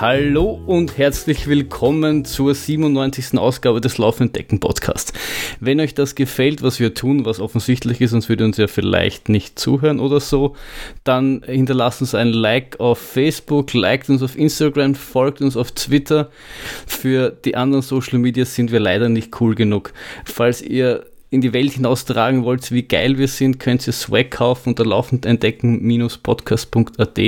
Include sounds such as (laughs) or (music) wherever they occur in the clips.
Hallo und herzlich willkommen zur 97. Ausgabe des Laufenden Decken Podcasts. Wenn euch das gefällt, was wir tun, was offensichtlich ist, sonst würde uns ja vielleicht nicht zuhören oder so, dann hinterlasst uns ein Like auf Facebook, liked uns auf Instagram, folgt uns auf Twitter. Für die anderen Social Media sind wir leider nicht cool genug. Falls ihr in die Welt hinaustragen wollt, wie geil wir sind, könnt ihr Swag kaufen unter laufend entdecken-podcast.at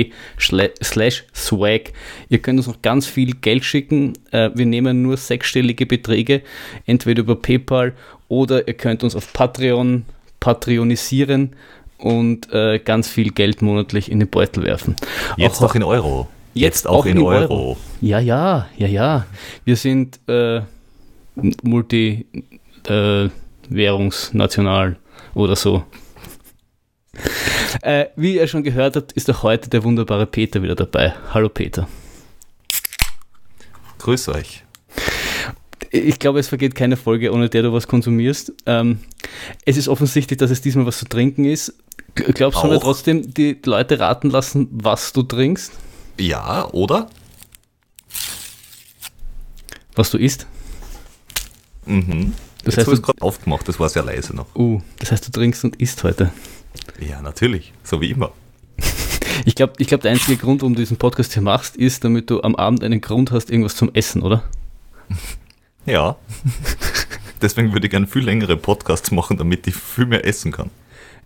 slash swag. Ihr könnt uns noch ganz viel Geld schicken. Äh, wir nehmen nur sechsstellige Beträge, entweder über PayPal oder ihr könnt uns auf Patreon patronisieren und äh, ganz viel Geld monatlich in den Beutel werfen. Jetzt auch, noch in Euro. Jetzt, auch, auch in, in Euro. Euro. Ja, ja, ja, ja. Wir sind äh, multi äh, währungsnational oder so. Äh, wie ihr schon gehört habt, ist auch heute der wunderbare Peter wieder dabei. Hallo Peter. Grüß euch. Ich glaube, es vergeht keine Folge, ohne der du was konsumierst. Ähm, es ist offensichtlich, dass es diesmal was zu trinken ist. Glaubst du, wir trotzdem die Leute raten lassen, was du trinkst? Ja, oder? Was du isst? Mhm. Das Jetzt heißt, du gerade aufgemacht, das war sehr leise noch. Uh, das heißt, du trinkst und isst heute. Ja, natürlich, so wie immer. (laughs) ich glaube, ich glaub, der einzige Grund, warum du diesen Podcast hier machst, ist, damit du am Abend einen Grund hast, irgendwas zum Essen, oder? (laughs) Ja. (laughs) Deswegen würde ich gerne viel längere Podcasts machen, damit ich viel mehr essen kann.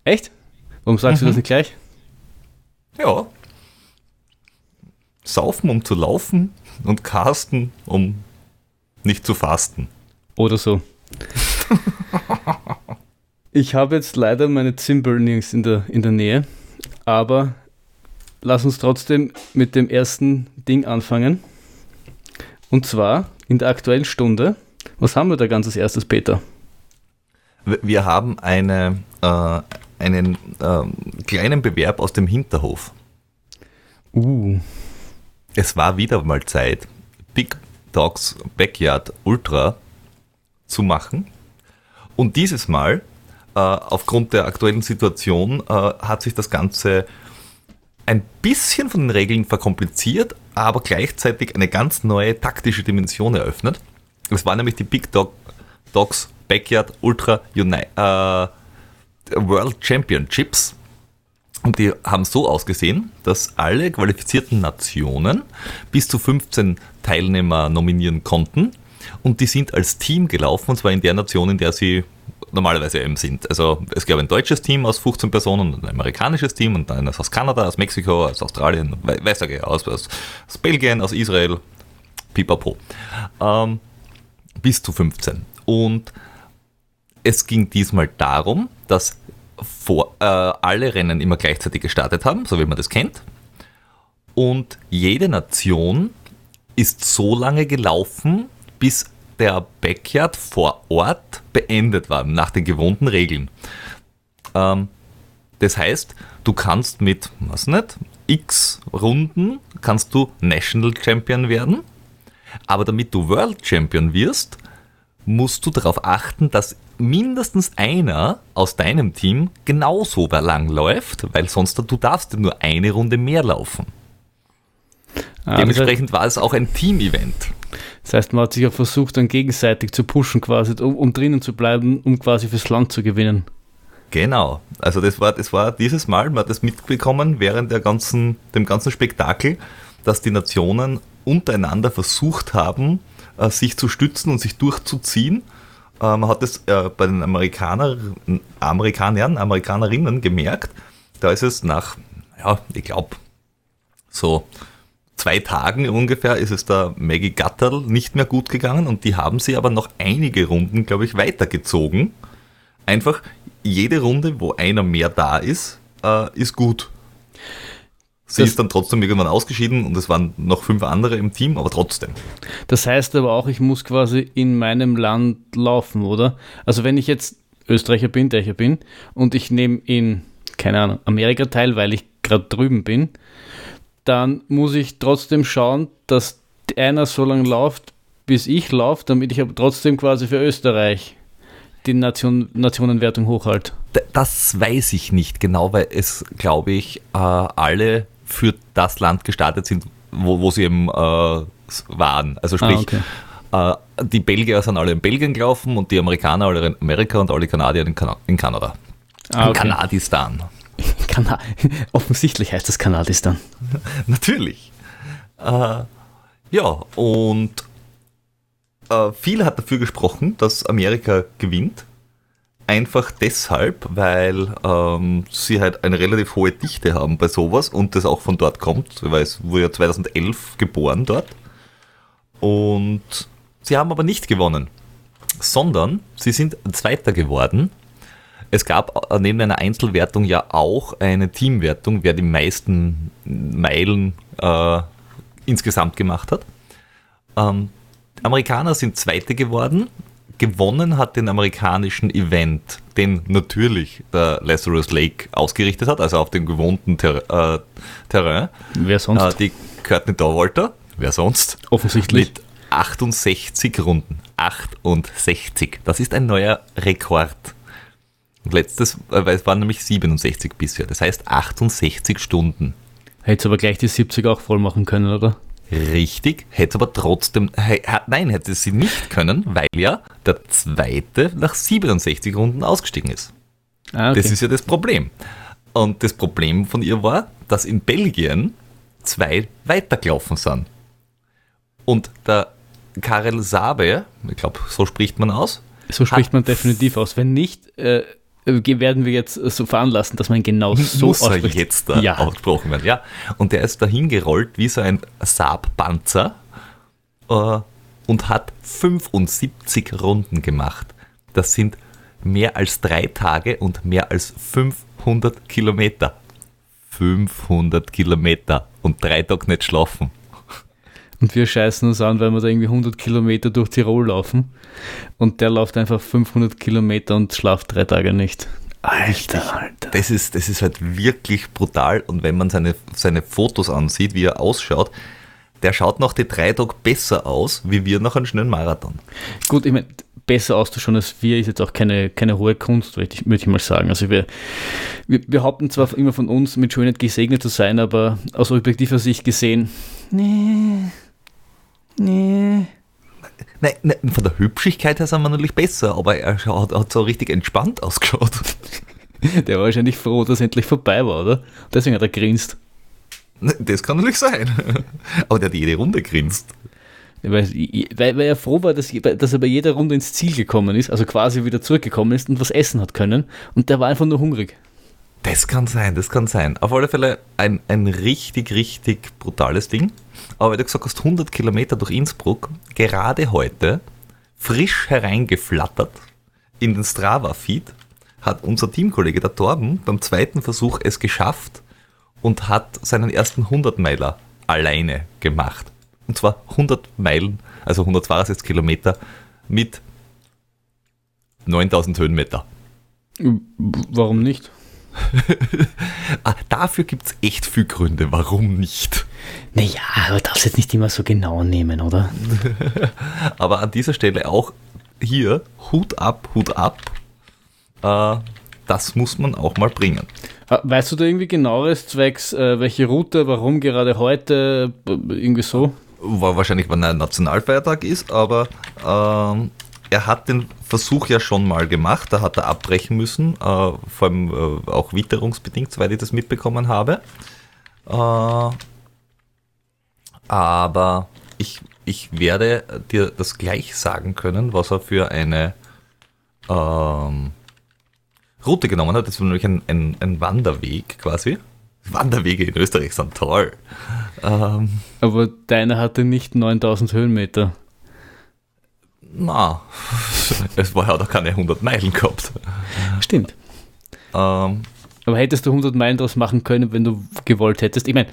Echt? Warum sagst mhm. du das nicht gleich? Ja. Saufen, um zu laufen und casten, um nicht zu fasten. Oder so. Ich habe jetzt leider meine Zimbel nirgends in der, in der Nähe, aber lass uns trotzdem mit dem ersten Ding anfangen. Und zwar in der aktuellen Stunde. Was haben wir da ganz als erstes, Peter? Wir haben eine, äh, einen äh, kleinen Bewerb aus dem Hinterhof. Uh. Es war wieder mal Zeit, Big Dogs Backyard Ultra zu machen. Und dieses Mal, äh, aufgrund der aktuellen Situation, äh, hat sich das Ganze ein bisschen von den Regeln verkompliziert, aber gleichzeitig eine ganz neue taktische Dimension eröffnet. Es war nämlich die Big Dog, Dogs Backyard Ultra Uni äh, World Championships. Und die haben so ausgesehen, dass alle qualifizierten Nationen bis zu 15 Teilnehmer nominieren konnten und die sind als Team gelaufen, und zwar in der Nation, in der sie normalerweise eben sind. Also es gab ein deutsches Team aus 15 Personen ein amerikanisches Team und eines aus Kanada, aus Mexiko, aus Australien, weiß ich, aus, aus, aus Belgien, aus Israel, pipapo. Ähm, bis zu 15. Und es ging diesmal darum, dass vor, äh, alle Rennen immer gleichzeitig gestartet haben, so wie man das kennt. Und jede Nation ist so lange gelaufen, bis der Backyard vor Ort beendet war, nach den gewohnten Regeln. Ähm, das heißt, du kannst mit, was nicht, x Runden kannst du National Champion werden, aber damit du World Champion wirst, musst du darauf achten, dass mindestens einer aus deinem Team genauso lang läuft, weil sonst du darfst nur eine Runde mehr laufen. Ah, Dementsprechend war es auch ein Team-Event. Das heißt, man hat sich auch versucht, dann gegenseitig zu pushen, quasi, um, um drinnen zu bleiben, um quasi fürs Land zu gewinnen. Genau. Also das war, das war dieses Mal, man hat das mitbekommen während der ganzen, dem ganzen Spektakel, dass die Nationen untereinander versucht haben, äh, sich zu stützen und sich durchzuziehen. Äh, man hat es äh, bei den Amerikaner, Amerikanern, Amerikanerinnen gemerkt. Da ist es nach, ja, ich glaube, so zwei Tagen ungefähr ist es da Maggie Gatterl nicht mehr gut gegangen und die haben sie aber noch einige Runden, glaube ich, weitergezogen. Einfach jede Runde, wo einer mehr da ist, äh, ist gut. Sie das ist dann trotzdem irgendwann ausgeschieden und es waren noch fünf andere im Team, aber trotzdem. Das heißt aber auch, ich muss quasi in meinem Land laufen, oder? Also wenn ich jetzt Österreicher bin, der ich bin, und ich nehme in, keine Ahnung, Amerika teil, weil ich gerade drüben bin, dann muss ich trotzdem schauen, dass einer so lange läuft, bis ich laufe, damit ich aber trotzdem quasi für Österreich die Nation, Nationenwertung hochhalte. Das weiß ich nicht genau, weil es, glaube ich, äh, alle für das Land gestartet sind, wo, wo sie eben äh, waren. Also sprich, Ah, okay. äh, die Belgier sind alle in Belgien gelaufen und die Amerikaner alle in Amerika und alle Kanadier in, Kana in Kanada. Ah, In okay. Kanadistan. (laughs) Kana Offensichtlich heißt das Kanadistan. (laughs) Natürlich. Äh, ja, und äh, viel hat dafür gesprochen, dass Amerika gewinnt. Einfach deshalb, weil ähm, sie halt eine relativ hohe Dichte haben bei sowas und das auch von dort kommt, weil es wurde ja 2011 geboren dort. Und sie haben aber nicht gewonnen, sondern sie sind Zweiter geworden. Es gab äh, neben einer Einzelwertung ja auch eine Teamwertung, wer die meisten Meilen äh, insgesamt gemacht hat. Ähm, Amerikaner sind Zweite geworden. Gewonnen hat den amerikanischen Event, den natürlich der Lazarus Lake ausgerichtet hat, also auf dem gewohnten Ter äh, Terrain. Wer sonst? Äh, die Courtney Dauwalter, wer sonst? Offensichtlich. Mit 68 Runden. 68. Das ist ein neuer Rekord. Und Letztes, äh, weil es waren nämlich 67 bisher. Das heißt 68 Stunden. Hätte aber gleich die 70 auch voll machen können, oder? Richtig, hätte aber trotzdem, nein, hätte sie nicht können, weil ja der zweite nach 67 Runden ausgestiegen ist. Ah, okay. Das ist ja das Problem. Und das Problem von ihr war, dass in Belgien zwei weitergelaufen sind. Und der Karel Sabe, ich glaube, so spricht man aus, so spricht man definitiv aus. Wenn nicht, äh, werden wir jetzt so veranlassen, dass man genau so muss er ausspricht. jetzt da ja. ausgesprochen werden. Ja. Und der ist dahin gerollt wie so ein Saab-Panzer äh, und hat 75 Runden gemacht. Das sind mehr als drei Tage und mehr als 500 Kilometer. 500 Kilometer und drei Tage nicht schlafen. Und wir scheißen uns an, weil wir da irgendwie 100 Kilometer durch Tirol laufen. Und der läuft einfach 500 Kilometer und schlaft drei Tage nicht. Alter, Alter. Das ist, das ist halt wirklich brutal. Und wenn man seine, seine Fotos ansieht, wie er ausschaut, der schaut nach den drei Tagen besser aus, wie wir nach einem schnellen Marathon. Gut, ich meine, besser auszuschauen als wir ist jetzt auch keine, keine hohe Kunst, würde ich, würde ich mal sagen. Also wir, wir behaupten zwar immer von uns, mit Schönheit gesegnet zu sein, aber aus objektiver Sicht gesehen, nee, nee. Nein, nein, von der Hübschigkeit her sind wir natürlich besser, aber er schaut, hat so richtig entspannt ausgeschaut. (laughs) Der war wahrscheinlich froh, dass es endlich vorbei war, oder? Deswegen hat er grinst. Das kann natürlich sein. Aber der hat jede Runde grinst. Weil, weil, weil er froh war, dass, dass er bei jeder Runde ins Ziel gekommen ist, also quasi wieder zurückgekommen ist und was essen hat können. Und der war einfach nur hungrig. Das kann sein, das kann sein. Auf alle Fälle ein, ein richtig, richtig brutales Ding. Aber weil du gesagt hast, 100 Kilometer durch Innsbruck, gerade heute, frisch hereingeflattert in den Strava-Feed, hat unser Teamkollege, der Torben, beim zweiten Versuch es geschafft und hat seinen ersten 100-Meiler alleine gemacht. Und zwar 100 Meilen, also 162 Kilometer mit 9000 Höhenmeter. Warum nicht? (laughs) Ah, dafür gibt es echt viel Gründe, warum nicht. Naja, aber darfst jetzt nicht immer so genau nehmen, oder? (laughs) Aber an dieser Stelle auch hier Hut ab, Hut ab. Äh, das muss man auch mal bringen. Ah, Weißt du da irgendwie genaueres zwecks, äh, welche Route, warum gerade heute, b- irgendwie so? War wahrscheinlich, wenn ein Nationalfeiertag ist, aber ähm, er hat den Versuch ja schon mal gemacht, da hat er abbrechen müssen, äh, vor allem äh, auch witterungsbedingt, soweit ich das mitbekommen habe. Äh, aber ich, ich werde dir das gleich sagen können, was er für eine ähm, Route genommen hat. Das war nämlich ein, ein, ein Wanderweg quasi. Wanderwege in Österreich sind toll. Ähm, Aber deiner hatte nicht 9000 Höhenmeter. na, es war ja auch keine 100 Meilen gehabt. Stimmt. Ähm, Aber hättest du 100 Meilen draus machen können, wenn du gewollt hättest? Ich meine,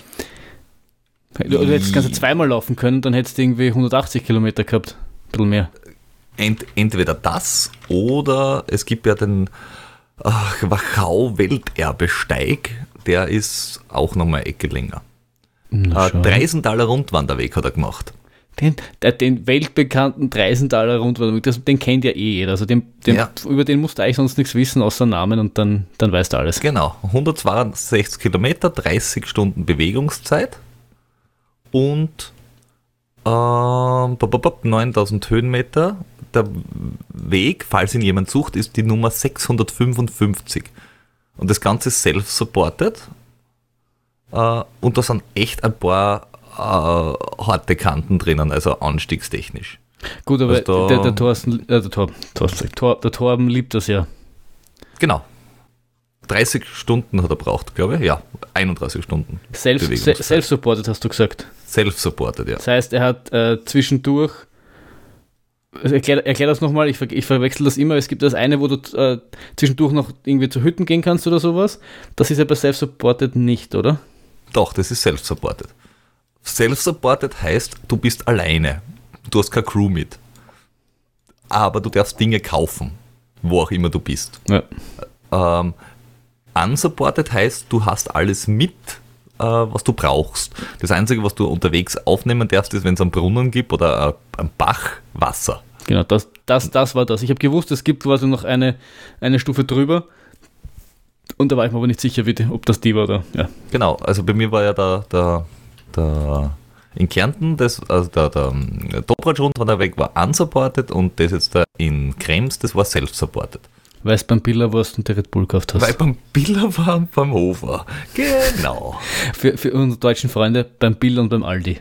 du, hättest das Ganze zweimal laufen können, dann hättest du irgendwie 180 Kilometer gehabt. Ein bisschen mehr. ent, entweder das oder es gibt ja den ach, Wachau Welterbesteig, der ist auch nochmal eine Ecke länger. Äh, schau. Dreisenthaler Rundwanderweg hat er gemacht. Den, der, den weltbekannten Dreisenthaler Rundwanderweg, das, den kennt ja eh jeder. Also den, den, Ja. über den musst du eigentlich sonst nichts wissen, außer Namen und dann, dann weißt du alles. Genau, 162 Kilometer, 30 Stunden Bewegungszeit und ähm, 9000 Höhenmeter. Der Weg, falls ihn jemand sucht, ist die Nummer 655. Und das Ganze ist self-supported. Äh, und da sind echt ein paar äh, harte Kanten drinnen, also anstiegstechnisch. Gut, aber Also da- der, der, Thorsten, äh, der, Tor, Thorsten, Tor, der Torben liebt das ja. Genau. 30 Stunden hat er braucht, glaube ich. Ja, 31 Stunden. Self, self-supported hast du gesagt. Self-supported, ja. Das heißt, er hat äh, zwischendurch. Also erklär, erklär das nochmal, ich, ver ich verwechsel das immer. Es gibt das eine, wo du äh, zwischendurch noch irgendwie zu Hütten gehen kannst oder sowas. Das ist ja bei Self-Supported nicht, oder? Doch, das ist self-supported. Self-supported heißt, du bist alleine. Du hast keine Crew mit. Aber du darfst Dinge kaufen, wo auch immer du bist. Ja. Ähm, unsupported heißt, du hast alles mit, äh, was du brauchst. Das Einzige, was du unterwegs aufnehmen darfst, ist, wenn es einen Brunnen gibt oder äh, einen Bach, Wasser. Genau, das, das, das war das. Ich habe gewusst, es gibt quasi noch eine, eine Stufe drüber. Und da war ich mir aber nicht sicher, wie die, ob das die war oder. Ja. Genau, also bei mir war ja der, der, der in Kärnten, das, also der, der ähm, Topradschrund von der Weg war unsupported und das jetzt da in Krems, das war self-supported. Weil es beim Billa warst und der Red Bull gekauft hast. Weil beim Biller war und beim Hofer. Genau. Für, für unsere deutschen Freunde beim Billa und beim Aldi.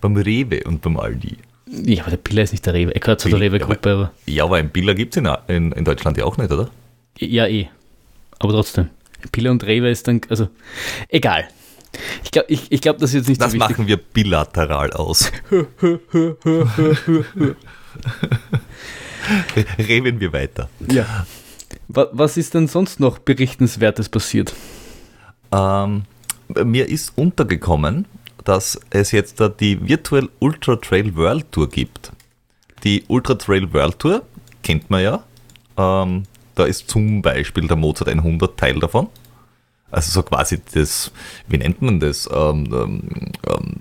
beim Rewe und beim Aldi. Ja, aber der Billa ist nicht der Rewe. Er gehört zu der Rewe-Gruppe, aber. Ja, aber ein Biller gibt es in, in, in Deutschland ja auch nicht, oder? Ja, eh. Aber trotzdem. Billa und Rewe ist dann. Also, egal. Ich glaube, ich, ich glaub, das ist jetzt nicht Das so wichtig. machen wir bilateral aus. (laughs) (laughs) Reden wir weiter. Ja. Wa- Was ist denn sonst noch Berichtenswertes passiert? Ähm, mir ist untergekommen, dass es jetzt da die Virtual Ultra Trail World Tour gibt. Die Ultra Trail World Tour kennt man ja. Ähm, da ist zum Beispiel der Mozart 100 Teil davon. Also so quasi das, wie nennt man das? Ähm, ähm, ähm,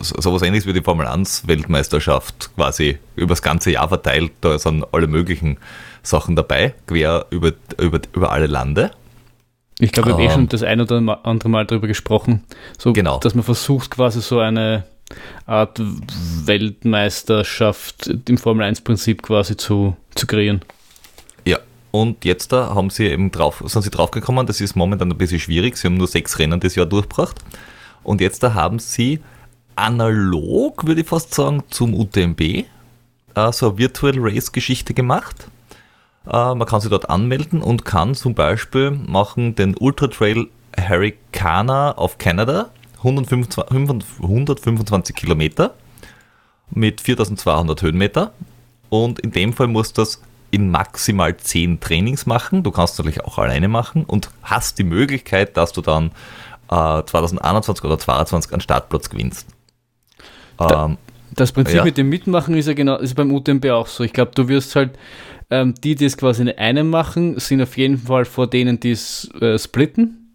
sowas ähnliches wie die Formel 1 Weltmeisterschaft quasi übers ganze Jahr verteilt. Da sind alle möglichen Sachen dabei, quer über, über, über alle Lande. Ich glaube, wir haben eh Ähm. schon das ein oder andere Mal darüber gesprochen. So, Genau. dass man versucht, quasi so eine Art Weltmeisterschaft im Formel-1-Prinzip quasi zu, zu kreieren. Ja, und jetzt da haben sie eben drauf, sind sie draufgekommen, das ist momentan ein bisschen schwierig. Sie haben nur sechs Rennen das Jahr durchgebracht. Und jetzt da haben sie analog, würde ich fast sagen, zum UTMB äh, so eine Virtual Race-Geschichte gemacht. Äh, man kann sich dort anmelden und kann zum Beispiel machen den Ultra Trail Harricana auf Canada, 125, 125 Kilometer mit 4200 Höhenmeter. Und in dem Fall musst du das in maximal 10 Trainings machen. Du kannst natürlich auch alleine machen und hast die Möglichkeit, dass du dann äh, 2021 oder 2022 einen Startplatz gewinnst. Ähm, Das Prinzip Ja. mit dem Mitmachen ist ja genau, ist beim UTMB auch so. Ich glaube, du wirst halt, ähm, die, die es quasi in einem machen, sind auf jeden Fall vor denen, die es äh, splitten.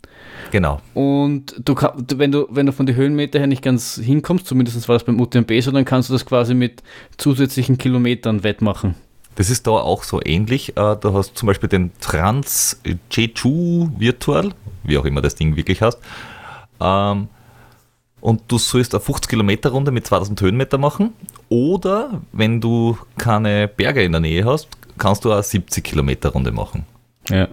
genau. Und du- wenn du, wenn du von den Höhenmeter her nicht ganz hinkommst, zumindest war das beim UTMB so, dann kannst du das quasi mit zusätzlichen Kilometern wettmachen. Das ist da auch so ähnlich. Äh, Du hast zum Beispiel den Trans Jeju Virtual, wie auch immer das Ding wirklich heißt. Ähm, Und du sollst eine 50 Kilometer Runde mit 2000 Höhenmeter machen. Oder wenn du keine Berge in der Nähe hast, kannst du eine 70 Kilometer Runde machen. Ja.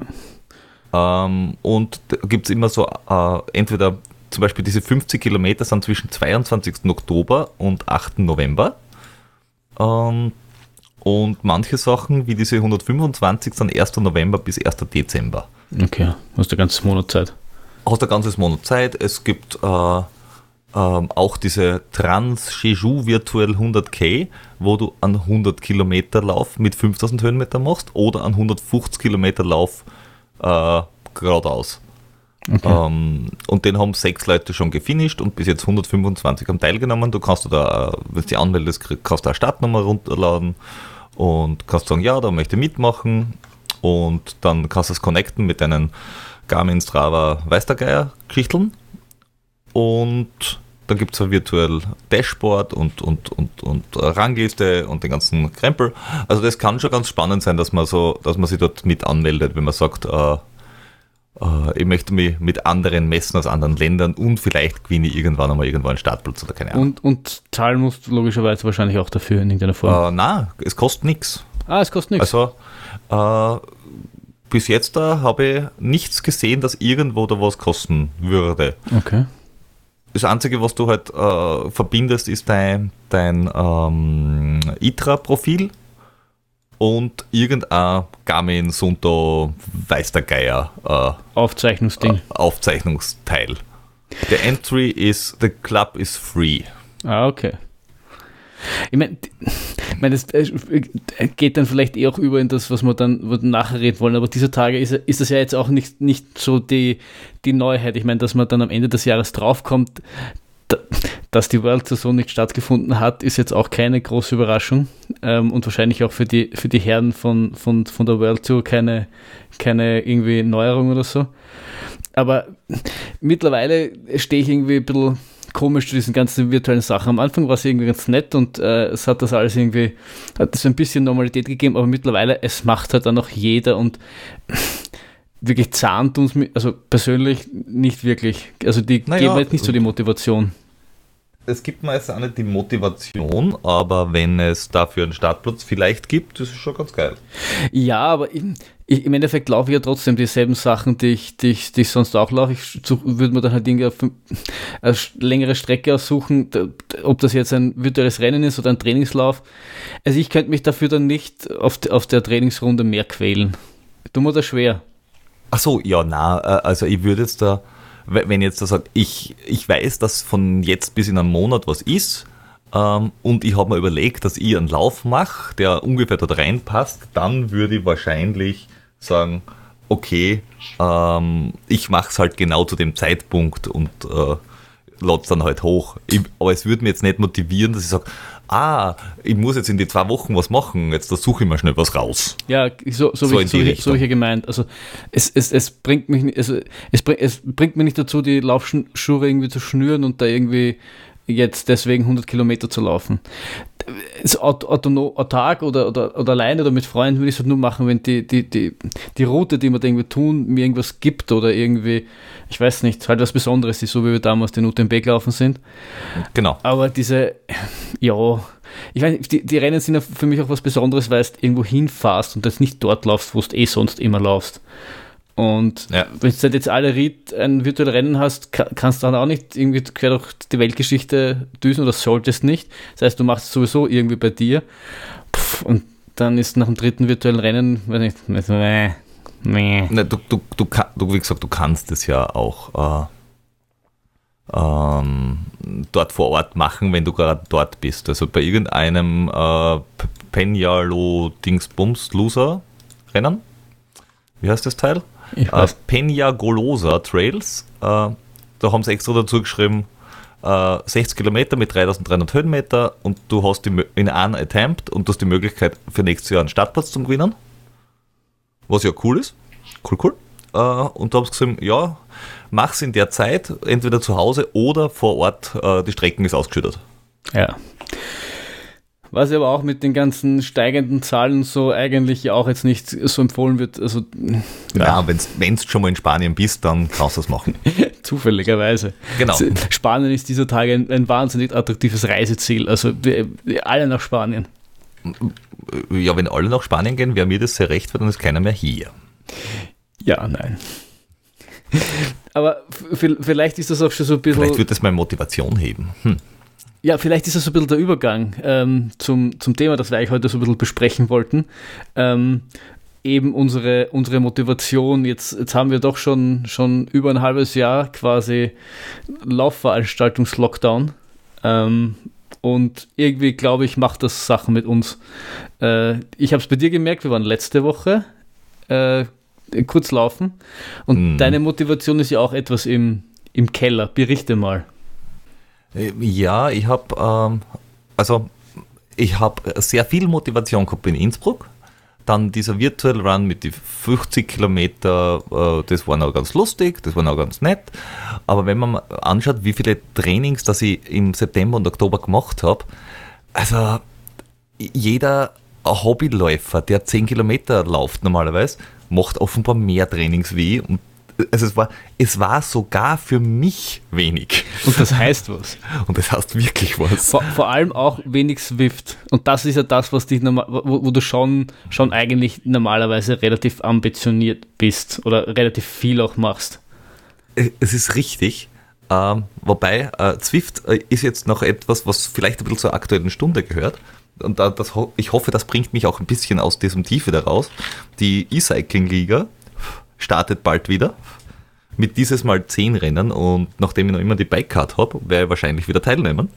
Ähm, und da gibt es immer so, äh, entweder zum Beispiel diese 50 Kilometer sind zwischen 22. Oktober und 8. November. Ähm, und manche Sachen, wie diese 125, sind 1. November bis 1. Dezember. Okay, hast du ganze Monat Zeit. Hast ein ganzes Monat Zeit. Es gibt äh, ähm, auch diese Trans Jeju Virtual 100k, wo du einen 100 Kilometer Lauf mit 5000 Höhenmeter machst oder einen 150 Kilometer Lauf äh, geradeaus. Okay. Ähm, und den haben sechs Leute schon gefinisht und bis jetzt 125 haben teilgenommen. Du kannst du da, äh, wenn du dich anmeldest, kannst du eine Startnummer runterladen und kannst sagen, ja, da möchte ich mitmachen. Und dann kannst du es connecten mit deinen Garmin, Strava, weiß der Geier Geschichteln. Und dann gibt es ein virtuell Dashboard und, und, und, und Rangliste und den ganzen Krempel. Also das kann schon ganz spannend sein, dass man so, dass man sich dort mit anmeldet, wenn man sagt, äh, äh, ich möchte mich mit anderen messen aus anderen Ländern und vielleicht gewinne ich irgendwann einmal irgendwo einen Startplatz oder keine Ahnung. Und, und zahlen musst du logischerweise wahrscheinlich auch dafür in irgendeiner Form. Äh, nein, es kostet nichts. ah, es kostet nichts. Also äh, bis jetzt da habe ich nichts gesehen, dass irgendwo da was kosten würde. okay. Das Einzige, was du halt äh, verbindest, ist dein, dein ähm, ITRA-Profil und irgendein Garmin Sunto weiß der Geier äh, Aufzeichnungsding. Aufzeichnungsteil. Der Entry ist, the club is free. Ah, okay. Ich meine, ich mein, das äh, geht dann vielleicht eh auch über in das, was wir dann, nachher reden wollen, aber dieser Tage ist, ist das ja jetzt auch nicht, nicht so die, die Neuheit. Ich meine, dass man dann am Ende des Jahres draufkommt, da- dass die World Saison nicht stattgefunden hat, ist jetzt auch keine große Überraschung ähm, und wahrscheinlich auch für die, für die Herren von, von, von der World Tour keine, keine irgendwie Neuerung oder so. Aber mittlerweile stehe ich irgendwie ein bisschen komisch zu diesen ganzen virtuellen Sachen. Am Anfang war es irgendwie ganz nett und äh, es hat das alles irgendwie, hat es ein bisschen Normalität gegeben, aber mittlerweile, es macht halt dann auch jeder und (laughs) wirklich zahnt uns, also persönlich nicht wirklich. Also die Naja, geben jetzt nicht so die Motivation. Es gibt meist auch nicht die Motivation, aber wenn es dafür einen Startplatz vielleicht gibt, das ist schon ganz geil. Ja, aber ich, ich, im Endeffekt laufe ich ja trotzdem dieselben Sachen, die ich, die ich, die ich sonst auch laufe. Ich würde mir dann halt irgendwie auf eine längere Strecke aussuchen, ob das jetzt ein virtuelles Rennen ist oder ein Trainingslauf. Also ich könnte mich dafür dann nicht auf, auf der Trainingsrunde mehr quälen. Du mir das schwer. Ach so, ja, na, äh, also ich würde jetzt da, wenn jetzt da sage, ich, ich weiß, dass von jetzt bis in einen Monat was ist ähm, und ich habe mir überlegt, dass ich einen Lauf mache, der ungefähr dort reinpasst, dann würde ich wahrscheinlich sagen, okay, ähm, ich mache es halt genau zu dem Zeitpunkt und äh, lade dann halt hoch. Ich, aber es würde mir jetzt nicht motivieren, dass ich sage, ah, ich muss jetzt in die zwei Wochen was machen, jetzt da suche ich mal schnell was raus. Ja, so, so, So wie, in so, Richtung. so hier gemeint. Also es, es, es bringt mich nicht, also es, bring, es bringt mich nicht dazu, die Laufschuhe irgendwie zu schnüren und da irgendwie jetzt deswegen 100 Kilometer zu laufen. Es aut- autono- autark oder, oder, oder alleine oder mit Freunden würde ich es halt nur machen, wenn die, die, die, die Route, die wir irgendwie tun, mir irgendwas gibt oder irgendwie, ich weiß nicht, halt was Besonderes ist, so wie wir damals den UTMB gelaufen sind. Genau. Aber diese, ja, ich meine, die, die Rennen sind ja für mich auch was Besonderes, weil du irgendwo hinfährst und das nicht dort laufst, wo du eh sonst immer laufst. Und Ja. wenn du halt jetzt alle Ried ein virtuelles Rennen hast, ka- kannst du dann auch nicht irgendwie quer durch die Weltgeschichte düsen oder solltest nicht. Das heißt, du machst es sowieso irgendwie bei dir. Pff, und dann ist nach dem dritten virtuellen Rennen, weiß nicht, meh, meh. Ne, du, du, du, du, wie gesagt, du kannst es ja auch äh, ähm, dort vor Ort machen, wenn du gerade dort bist. Also bei irgendeinem äh, P- Peñalo Dingsbums Loser Rennen. Wie heißt das Teil? Äh. Peña Golosa Trails. Äh, da haben sie extra dazu geschrieben, äh, 60 Kilometer mit 3300 Höhenmeter und du hast die, in einem Attempt und du hast die Möglichkeit für nächstes Jahr einen Startplatz zum Gewinnen. Was ja cool ist. Cool, cool. Äh, und da haben sie gesagt, ja, mach's in der Zeit, entweder zu Hause oder vor Ort, äh, die Strecken ist ausgeschüttet. Ja. Was aber auch mit den ganzen steigenden Zahlen so eigentlich ja auch jetzt nicht so empfohlen wird, also Ja, wenn's, wenn's schon mal in Spanien bist, dann kannst du das machen. (laughs) zufälligerweise. Genau. Spanien ist dieser Tage ein, ein wahnsinnig attraktives Reiseziel, also alle nach Spanien. Ja, wenn alle nach Spanien gehen, wäre mir das sehr recht, weil dann ist keiner mehr hier. Ja, nein. (laughs) Aber vielleicht ist das auch schon so ein bisschen. Vielleicht wird das meine Motivation heben. Hm. Ja, vielleicht ist das so ein bisschen der Übergang ähm, zum, zum Thema, das wir eigentlich heute so ein bisschen besprechen wollten. Ähm, eben unsere, unsere Motivation. Jetzt, jetzt haben wir doch schon, schon über ein halbes Jahr quasi Laufveranstaltungs-Lockdown. Ähm, und irgendwie, glaube ich, macht das Sachen mit uns. Äh, ich habe es bei dir gemerkt, wir waren letzte Woche äh, kurz laufen. Und Mhm. deine Motivation ist ja auch etwas im, im Keller. Berichte mal. Äh, Ja, ich habe ähm, also ich habe sehr viel Motivation gehabt in Innsbruck. Dann dieser Virtual Run mit die 50 Kilometer, äh, das war noch ganz lustig, das war noch ganz nett. Aber wenn man anschaut, wie viele Trainings, das ich im September und Oktober gemacht habe, also jeder Hobbyläufer, der 10 Kilometer läuft normalerweise, macht offenbar mehr Trainings wie ich. Und also es war, es war sogar für mich wenig. Und das heißt was. (laughs) Und das heißt wirklich was. Vor, vor allem auch wenig Swift. Und das ist ja das, was dich normal, wo, wo, du schon, schon eigentlich normalerweise relativ ambitioniert bist oder relativ viel auch machst. Es ist richtig. Ähm, wobei, äh, Zwift äh, ist jetzt noch etwas, was vielleicht ein bisschen zur aktuellen Stunde gehört. Und da, das, ich hoffe, das bringt mich auch ein bisschen aus diesem Tiefe daraus. Die E-Cycling-Liga startet bald wieder. Mit dieses Mal 10 Rennen und nachdem ich noch immer die Bike-Card habe, werde ich wahrscheinlich wieder teilnehmen.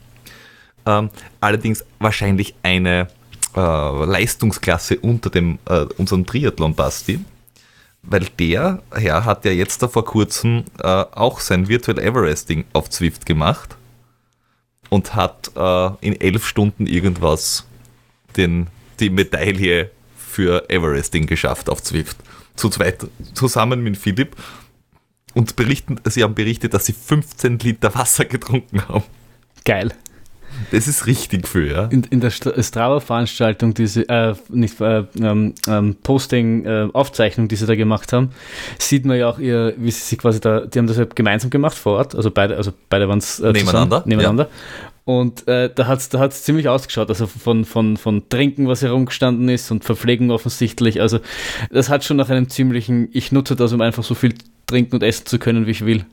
Ähm, allerdings wahrscheinlich eine äh, Leistungsklasse unter dem, äh, unserem Triathlon-Basti weil der Herr hat ja jetzt da vor kurzem äh, auch sein Virtual Everesting auf Zwift gemacht und hat äh, in elf Stunden irgendwas den, die Medaille für Everesting geschafft auf Zwift. Zu zweit, zusammen mit Philipp. Und berichten, sie haben berichtet, dass sie 15 Liter Wasser getrunken haben. Geil. Das ist richtig viel, ja. In, in der Strava-Veranstaltung, diese, äh, nicht, äh, ähm, ähm, Posting, äh, Aufzeichnung, die sie da gemacht haben, sieht man ja auch ihr, wie sie sich quasi da, die haben das ja gemeinsam gemacht vor Ort, also beide, also beide waren es äh, nebeneinander. nebeneinander. Ja. Und äh, da hat es da hat's ziemlich ausgeschaut, also von, von, von Trinken, was herumgestanden ist und Verpflegung offensichtlich. Also das hat schon nach einem ziemlichen, ich nutze das, um einfach so viel trinken und essen zu können, wie ich will.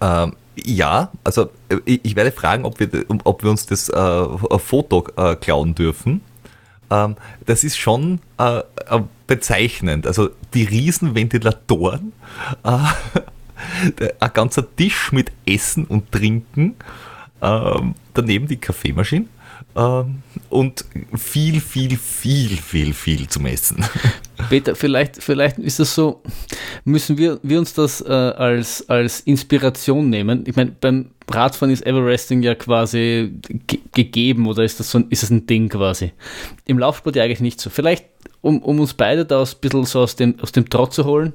Ähm, ja, also äh, ich werde fragen, ob wir, ob wir uns das äh, Foto äh, klauen dürfen. Ähm, das ist schon äh, äh bezeichnend. Also die riesen Ventilatoren, äh, (laughs) ein ganzer Tisch mit Essen und Trinken, ähm, daneben die Kaffeemaschine ähm, und viel, viel, viel, viel, viel zum Essen. (laughs) Peter, vielleicht, vielleicht ist das so, müssen wir, wir uns das äh, als, als Inspiration nehmen. Ich meine, beim Radfahren ist Everesting ja quasi gegeben oder ist das so ein, ist das ein Ding quasi? Im Laufsport ja eigentlich nicht so. Vielleicht, um, um uns beide da ein bisschen so aus dem, aus dem Trott zu holen,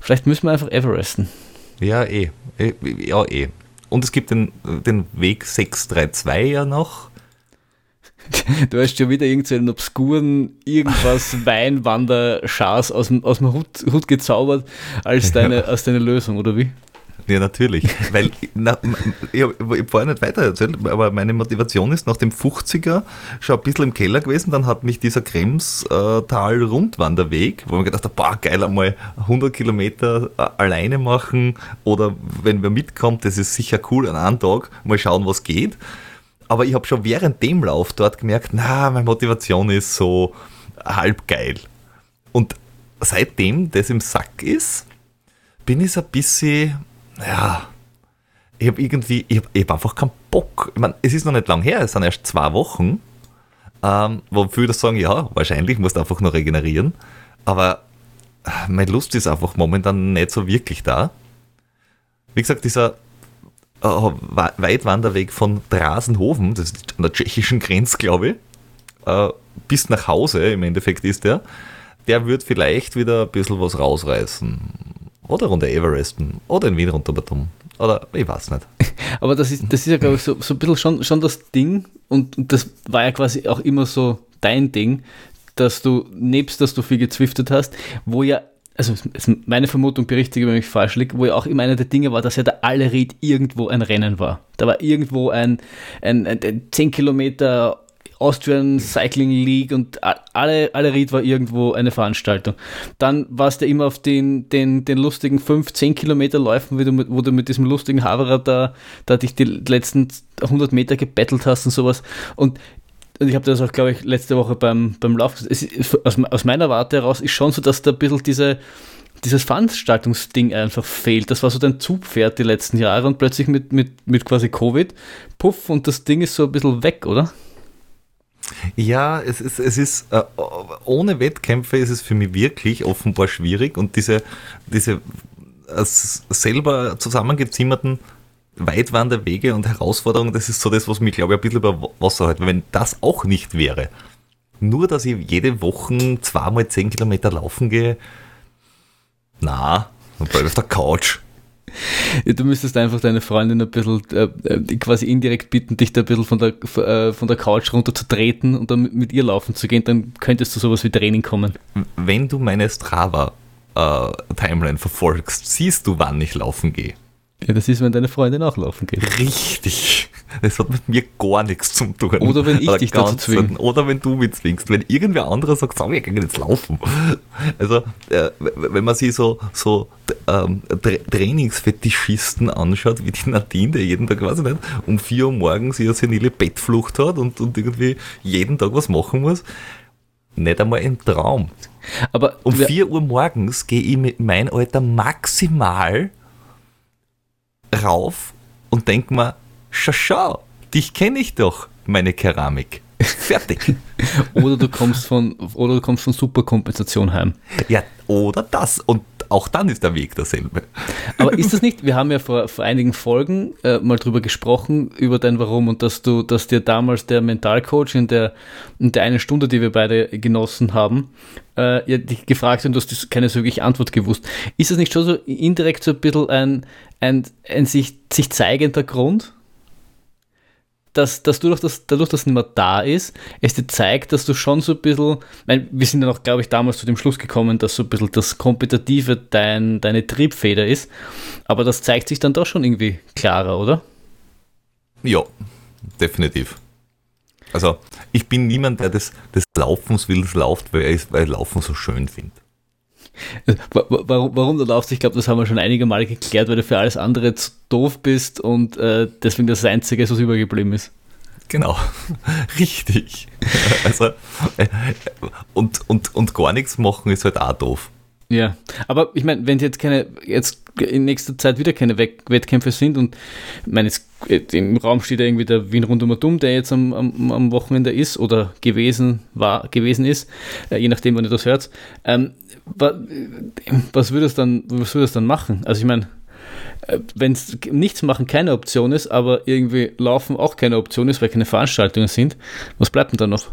vielleicht müssen wir einfach Everesten. Ja, eh. eh ja, eh. Und es gibt den, den Weg 632 ja noch Du hast schon wieder irgendeinen obskuren irgendwas (laughs) Weinwanderschas aus dem, aus dem Hut, Hut gezaubert als deine, ja. als deine Lösung, oder wie? Ja, natürlich. (laughs) Weil, na, ich habe vorher nicht weiter erzählt, aber meine Motivation ist nach dem 50er schon ein bisschen im Keller gewesen. Dann hat mich dieser Kremstal-Rundwanderweg, wo man gedacht hat, boah, geil, einmal 100 Kilometer äh, alleine machen oder wenn wer mitkommt, das ist sicher cool an einem Tag, mal schauen, was geht aber ich habe schon während dem Lauf dort gemerkt, na, meine Motivation ist so halb geil. Und seitdem das im Sack ist, bin ich so ein bisschen, ja, ich habe irgendwie, ich habe hab einfach keinen Bock. Ich meine, es ist noch nicht lang her, es sind erst zwei Wochen, ähm, wo viele sagen, ja, wahrscheinlich musst du einfach nur regenerieren. Aber meine Lust ist einfach momentan nicht so wirklich da. Wie gesagt, dieser äh, Weitwanderweg von Drasenhofen, das ist an der tschechischen Grenze, glaube ich, äh, bis nach Hause im Endeffekt ist der, der wird vielleicht wieder ein bisschen was rausreißen. Oder runter Everesten. Oder in Wien runter. Oder ich weiß nicht. (laughs) Aber das ist, das ist ja, glaube ich, so, so ein bisschen schon, schon das Ding. Und, und das war ja quasi auch immer so dein Ding, dass du, nebst dass du viel gezwiftet hast, wo ja also meine Vermutung berichtige, wenn ich falsch liege, wo ja auch immer einer der Dinge war, dass ja der alle Ried irgendwo ein Rennen war. Da war irgendwo ein, ein, ein, ein 10 Kilometer Austrian Cycling League und alle, alle Ried war irgendwo eine Veranstaltung. Dann warst du immer auf den, den, den lustigen 5, 10 Kilometer Läufen, wo du mit, wo du mit diesem lustigen Haverer da, da dich die letzten 100 Meter gebettelt hast und sowas. Und und ich habe das auch, glaube ich, letzte Woche beim, beim Lauf, ist, aus, aus, meiner Warte heraus ist schon so, dass da ein bisschen diese, dieses Veranstaltungsding einfach fehlt. Das war so dein Zugpferd die letzten Jahre und plötzlich mit, mit, mit quasi Covid, puff, und das Ding ist so ein bisschen weg, oder? Ja, es ist, es ist äh, ohne Wettkämpfe ist es für mich wirklich offenbar schwierig und diese, diese äh, selber zusammengezimmerten Weitwanderwege und Herausforderungen, das ist so das, was mich, glaube ich, ein bisschen über Wasser hält. Wenn das auch nicht wäre, nur dass ich jede Woche zweimal zehn Kilometer laufen gehe, na, dann bleibe ich auf der Couch. Du müsstest einfach deine Freundin ein bisschen äh, äh, quasi indirekt bitten, dich da ein bisschen von der, äh, von der Couch runter zu treten und dann mit, mit ihr laufen zu gehen, dann könntest du sowas wie Training kommen. Wenn du meine Strava Instagram-Timeline verfolgst, siehst du, wann ich laufen gehe. Ja, das ist, wenn deine Freundin auch laufen geht. Richtig. Das hat mit mir gar nichts zu tun. Oder wenn ich dich dazu zwinge. Oder wenn du mich zwingst. Wenn irgendwer anderer sagt, sag, wir gehen jetzt laufen. Also, äh, wenn man sich so, so ähm, Tra Trainingsfetischisten anschaut, wie die Nadine, der jeden Tag, weiß ich nicht, um 4 Uhr morgens ihre senile Bettflucht hat und, und irgendwie jeden Tag was machen muss, nicht einmal im Traum. Aber um 4 Uhr morgens gehe ich mit meinem Alter maximal rauf und denke mir, schau, schau, dich kenne ich doch, meine Keramik. Fertig. (laughs) oder du kommst von oder du kommst von Superkompensation heim. Ja, oder das. Und auch dann ist der Weg derselbe. Aber ist das nicht, wir haben ja vor, vor einigen Folgen äh, mal drüber gesprochen, über dein Warum und dass du, dass dir damals der Mentalcoach in der, in der einen Stunde, die wir beide genossen haben, äh, ja, dich gefragt und du hast keine so wirklich Antwort gewusst. Ist das nicht schon so indirekt so ein bisschen ein, ein, ein sich, sich zeigender Grund? Dass, dass du durch das, dadurch, dass es nicht mehr da ist, es dir zeigt, dass du schon so ein bisschen, mein, wir sind ja noch, glaube ich, damals zu dem Schluss gekommen, dass so ein bisschen das Kompetitive dein, deine Triebfeder ist, aber das zeigt sich dann doch schon irgendwie klarer, oder? Ja, definitiv. Also, ich bin niemand, der des, des Laufens will, lauft, weil er weil Laufen so schön findet. Warum, warum du laufst, ich glaube, das haben wir schon einige Male geklärt, weil du für alles andere zu doof bist und äh, deswegen das Einzige ist, was übergeblieben ist. Genau, (laughs) richtig. Also, äh, und, und, und gar nichts machen ist halt auch doof. Ja, aber ich meine, wenn jetzt keine, jetzt in nächster Zeit wieder keine Wettkämpfe sind und ich meine, im Raum steht ja irgendwie der Wien rundum dumm, der jetzt am, am, am, Wochenende ist oder gewesen war, gewesen ist, äh, je nachdem, wann ihr das hört. Ähm, was, würde es dann, was würde es dann machen? Also ich meine, äh, wenn es nichts machen keine Option ist, aber irgendwie laufen auch keine Option ist, weil keine Veranstaltungen sind, was bleibt denn da noch?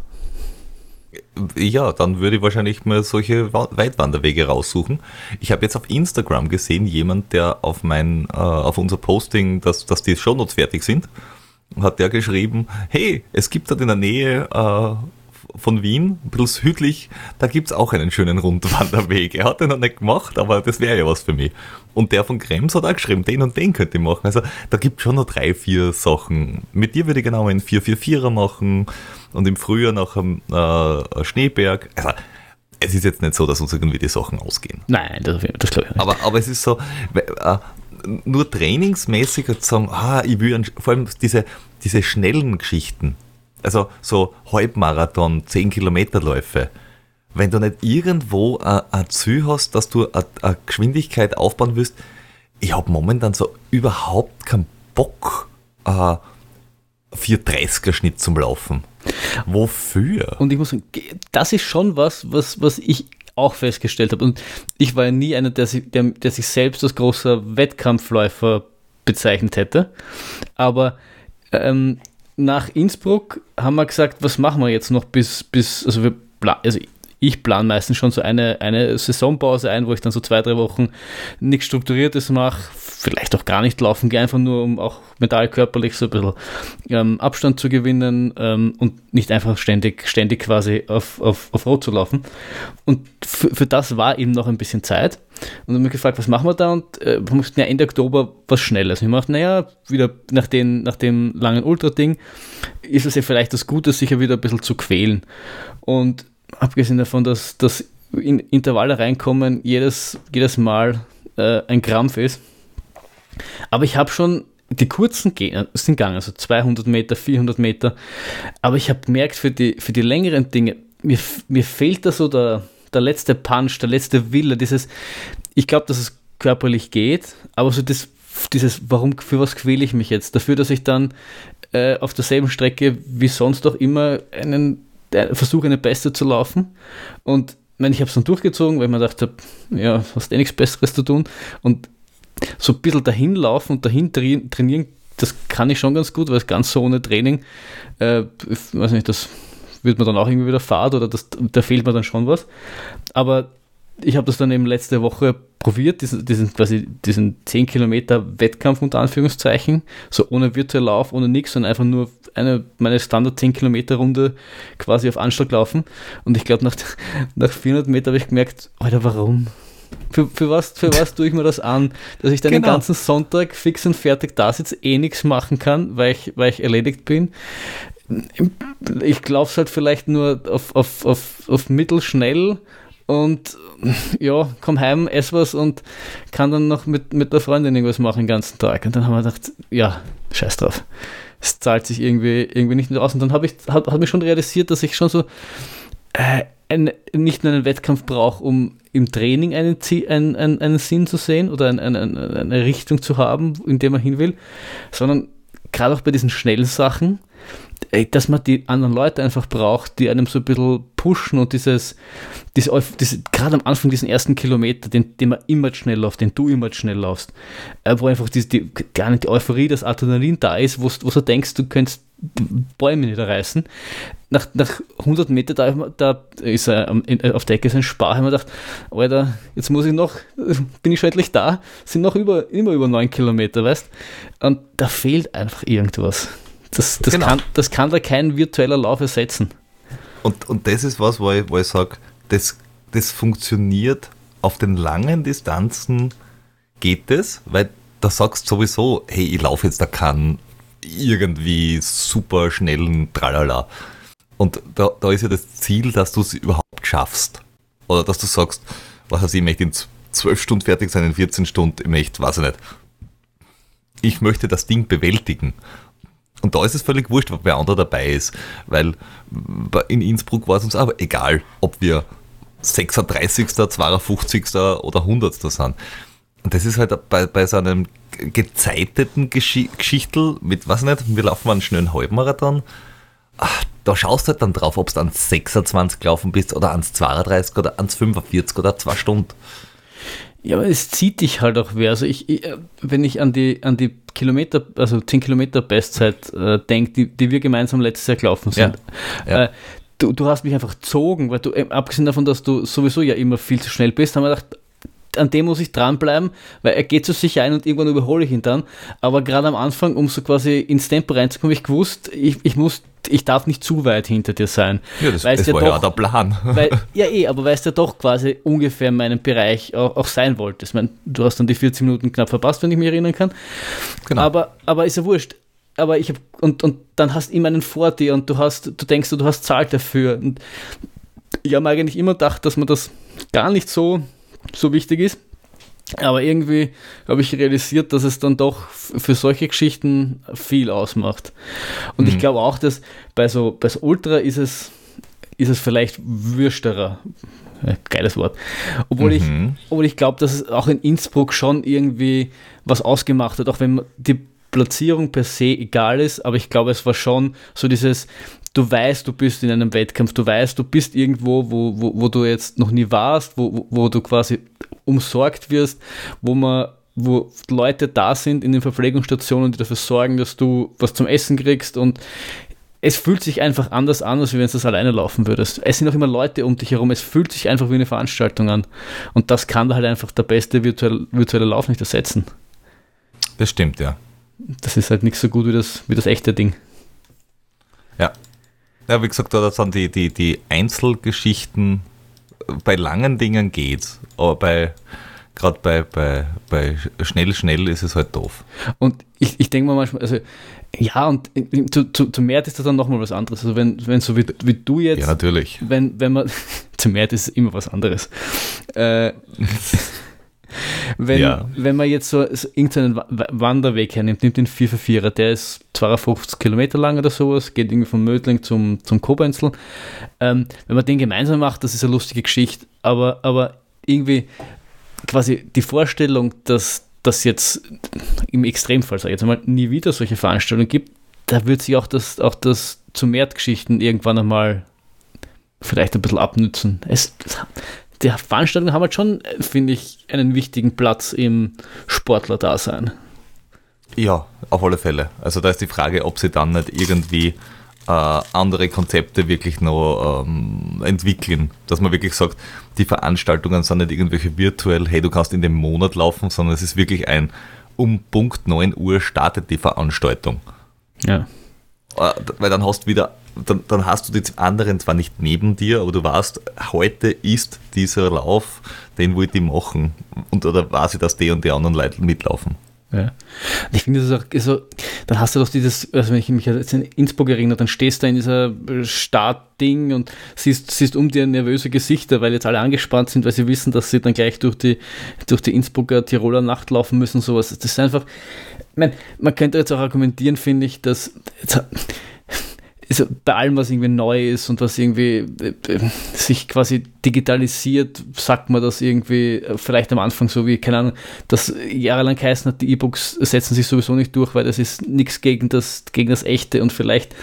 Ja, dann würde ich wahrscheinlich mal solche Weitwanderwege raussuchen. Ich habe jetzt auf Instagram gesehen, jemand, der auf mein, äh, auf unser Posting, dass, dass die Shownotes fertig sind, hat der geschrieben, hey, es gibt dort in der Nähe äh, von Wien, ein bisschen südlich, da gibt es auch einen schönen Rundwanderweg. Er hat den noch nicht gemacht, aber das wäre ja was für mich. Und der von Krems hat auch geschrieben, den und den könnte ich machen. Also da gibt es schon noch drei, vier Sachen. Mit dir würde ich genau einen 444er machen und im Frühjahr noch einen äh, Schneeberg. Also es ist jetzt nicht so, dass uns irgendwie die Sachen ausgehen. Nein, das, das glaube ich nicht. Aber, aber es ist so, äh, nur trainingsmäßig zu sagen, ah, ich will, vor allem diese, diese schnellen Geschichten, also so Halbmarathon, 10 Kilometerläufe, wenn du nicht irgendwo ein Ziel hast, dass du eine Geschwindigkeit aufbauen willst, ich habe momentan so überhaupt keinen Bock, äh, 430er Schnitt zum Laufen. Wofür? Und ich muss sagen, das ist schon was, was, was ich auch festgestellt habe. Und ich war ja nie einer, der sich, der, der sich selbst als großer Wettkampfläufer bezeichnet hätte. Aber ähm, nach Innsbruck haben wir gesagt, was machen wir jetzt noch bis, bis also wir also ich plane meistens schon so eine, eine Saisonpause ein, wo ich dann so zwei, drei Wochen nichts Strukturiertes mache, vielleicht auch gar nicht laufen gehe, einfach nur um auch mental, körperlich so ein bisschen ähm, Abstand zu gewinnen ähm, und nicht einfach ständig, ständig quasi auf, auf, auf Rot zu laufen. Und für, das war eben noch ein bisschen Zeit. Und dann habe ich gefragt, was machen wir da? Und äh, wir mussten ja Ende Oktober was Schnelles. Und ich dachte, naja, wieder nach, den, nach dem langen Ultra-Ding ist es ja vielleicht das Gute, sich ja wieder ein bisschen zu quälen. Und abgesehen davon, dass das in Intervalle reinkommen jedes, jedes Mal äh, ein Krampf ist. Aber ich habe schon die kurzen gehen, sind gegangen, also 200 Meter, 400 Meter. Aber ich habe gemerkt, für die, für die längeren Dinge, mir, mir fehlt da so der, der letzte Punch, der letzte Wille, dieses, ich glaube, dass es körperlich geht, aber so das, dieses, warum, für was quäle ich mich jetzt? Dafür, dass ich dann äh, auf derselben Strecke wie sonst auch immer einen versuche eine Beste zu laufen. Und ich, ich habe es dann durchgezogen, weil ich mir dachte, ja, hast eh nichts Besseres zu tun. Und so ein bisschen dahin laufen und dahin trainieren, das kann ich schon ganz gut, weil es ganz so ohne Training, äh, weiß nicht, das wird man dann auch irgendwie wieder fad oder das, da fehlt mir dann schon was. Aber ich habe das dann eben letzte Woche probiert, diesen, diesen quasi diesen 10 Kilometer Wettkampf unter Anführungszeichen, so ohne virtuell Lauf, ohne nichts, sondern einfach nur eine meine Standard 10 Kilometer Runde quasi auf Anschlag laufen. Und ich glaube, nach, (laughs) nach 400 Metern habe ich gemerkt, Alter, warum? Für, für, was, für was tue ich mir das an? Dass ich dann genau. den ganzen Sonntag fix und fertig da sitze, eh nichts machen kann, weil ich, weil ich erledigt bin. Ich laufe halt vielleicht nur auf, auf, auf, auf mittelschnell und ja, komm heim, ess was und kann dann noch mit, mit der Freundin irgendwas machen den ganzen Tag. Und dann haben wir gedacht, ja, scheiß drauf. Es zahlt sich irgendwie, irgendwie nicht mehr aus. Und dann habe ich, hat, hat mich schon realisiert, dass ich schon so äh, ein, nicht nur einen Wettkampf brauche, um im Training einen, einen, einen, einen Sinn zu sehen oder ein, ein, eine Richtung zu haben, in der man hin will, sondern gerade auch bei diesen schnellen Sachen, dass man die anderen Leute einfach braucht, die einem so ein bisschen pushen und dieses, diese, diese, gerade am Anfang diesen ersten Kilometer, den, den man immer schnell läuft, den du immer schnell laufst, äh, wo einfach die, die, gar nicht die Euphorie, das Adrenalin da ist, wo, wo du denkst, du könntest Bäume niederreißen. Nach, nach 100 Meter da, da ist er auf der Ecke sein Spar, haben wir gedacht, Alter, jetzt muss ich noch, (laughs) bin ich schon da, sind noch über, immer über 9 Kilometer, weißt Und da fehlt einfach irgendwas. Das, das, genau. kann, das kann da kein virtueller Lauf ersetzen. Und, und das ist was, wo ich, wo ich sage, das, das funktioniert auf den langen Distanzen geht es, weil da sagst du sowieso, hey, ich laufe jetzt da keinen irgendwie super schnellen Tralala. Und da, da ist ja das Ziel, dass du es überhaupt schaffst. Oder dass du sagst, was weiß ich, ich möchte in zwölf Stunden fertig sein, in 14 Stunden, ich möchte, weiß ich nicht. Ich möchte das Ding bewältigen. Und da ist es völlig wurscht, wer andere dabei ist, weil in Innsbruck war es uns aber egal, ob wir 36., 52. oder 100. sind. Und das ist halt bei, bei so einem gezeiteten Gesch Geschichtel mit, was nicht, wir laufen einen schnellen Halbmarathon, ach, da schaust du halt dann drauf, ob du ans 26 gelaufen bist oder ans 32 oder ans 45 oder 2 Stunden. Ja, aber es zieht dich halt auch wer. Also ich, ich, wenn ich an die, an die Kilometer, also 10 Kilometer Bestzeit äh, denke, die, die wir gemeinsam letztes Jahr gelaufen sind, ja. Ja. Äh, du, du hast mich einfach gezogen, weil du, äh, abgesehen davon, dass du sowieso ja immer viel zu schnell bist, haben wir gedacht, an dem muss ich dranbleiben, weil er geht so sicher ein und irgendwann überhole ich ihn dann. Aber gerade am Anfang, um so quasi ins Tempo reinzukommen, ich gewusst, ich, ich muss, ich darf nicht zu weit hinter dir sein. Ja, das, das ja war doch, ja der Plan. (laughs) Weil, ja, eh, aber weil es ja doch quasi ungefähr in meinem Bereich auch, auch sein wollte. Ich meine, du hast dann die 40 Minuten knapp verpasst, wenn ich mich erinnern kann. Genau. Aber, aber ist ja wurscht. Aber ich habe, und, und dann hast du immer einen vor dir und du hast, du denkst, du hast zahlt dafür. Und ich habe eigentlich immer gedacht, dass man das gar nicht so so wichtig ist. Aber irgendwie habe ich realisiert, dass es dann doch für solche Geschichten viel ausmacht. Und mhm. ich glaube auch, dass bei so, bei so Ultra ist es, ist es vielleicht würsterer. Geiles Wort. Obwohl mhm. ich, obwohl ich glaube, dass es auch in Innsbruck schon irgendwie was ausgemacht hat, auch wenn die Platzierung per se egal ist, aber ich glaube, es war schon so dieses, du weißt, du bist in einem Wettkampf, du weißt, du bist irgendwo, wo, wo, wo du jetzt noch nie warst, wo, wo du quasi umsorgt wirst, wo man wo Leute da sind in den Verpflegungsstationen, die dafür sorgen, dass du was zum Essen kriegst und es fühlt sich einfach anders an, als wenn du das alleine laufen würdest. Es sind auch immer Leute um dich herum, es fühlt sich einfach wie eine Veranstaltung an. Und das kann halt einfach der beste virtuelle, virtuelle Lauf nicht ersetzen. Das stimmt, ja. Das ist halt nicht so gut wie das, wie das echte Ding. Ja, ja, wie gesagt, da sind die, die, die Einzelgeschichten, bei langen Dingen geht's, aber bei gerade bei, bei, bei schnell, schnell ist es halt doof. Und ich, ich denke mal manchmal, also ja, und zu, zu, zu Mert ist das dann nochmal was anderes. Also wenn, wenn so wie, wie du jetzt. Ja, natürlich. Wenn, wenn man. (laughs) zu Mert ist immer was anderes. Äh, (laughs) wenn, ja. wenn man jetzt so, so irgendeinen Wanderweg hernimmt, nimmt den 444er, der ist 250 Kilometer lang oder sowas, geht irgendwie von Mödling zum, zum Kobenzl. Ähm, wenn man den gemeinsam macht, das ist eine lustige Geschichte, aber, aber irgendwie quasi die Vorstellung, dass das jetzt im Extremfall, sage ich jetzt einmal, nie wieder solche Veranstaltungen gibt, da wird sich auch das, auch das zu Mehrtgeschichten irgendwann einmal vielleicht ein bisschen abnützen. Es, die Veranstaltungen haben halt schon, finde ich, einen wichtigen Platz im Sportler-Dasein. Ja, auf alle Fälle. Also da ist die Frage, ob sie dann nicht irgendwie äh, andere Konzepte wirklich noch ähm, entwickeln. Dass man wirklich sagt, die Veranstaltungen sind nicht irgendwelche virtuell, hey, du kannst in dem Monat laufen, sondern es ist wirklich ein, um Punkt 9 Uhr startet die Veranstaltung. Ja. Äh, weil dann hast du wieder dann, dann hast du die anderen zwar nicht neben dir, aber du weißt, heute ist dieser Lauf, den wollte ich machen. Und oder weiß ich, dass die und die anderen Leute mitlaufen. Ja. Ich finde, das auch so, dann hast du doch dieses, also wenn ich mich jetzt in Innsbruck erinnere, dann stehst du in dieser Startding und siehst, siehst um dir nervöse Gesichter, weil jetzt alle angespannt sind, weil sie wissen, dass sie dann gleich durch die, durch die Innsbrucker Tiroler Nacht laufen müssen, sowas. Das ist einfach, ich meine, man könnte jetzt auch argumentieren, finde ich, dass jetzt, also bei allem, was irgendwie neu ist und was irgendwie äh, sich quasi digitalisiert, sagt man das irgendwie äh, vielleicht am Anfang so wie, keine Ahnung, das jahrelang geheißen hat, die E-Books setzen sich sowieso nicht durch, weil das ist nichts gegen das, gegen das Echte und vielleicht,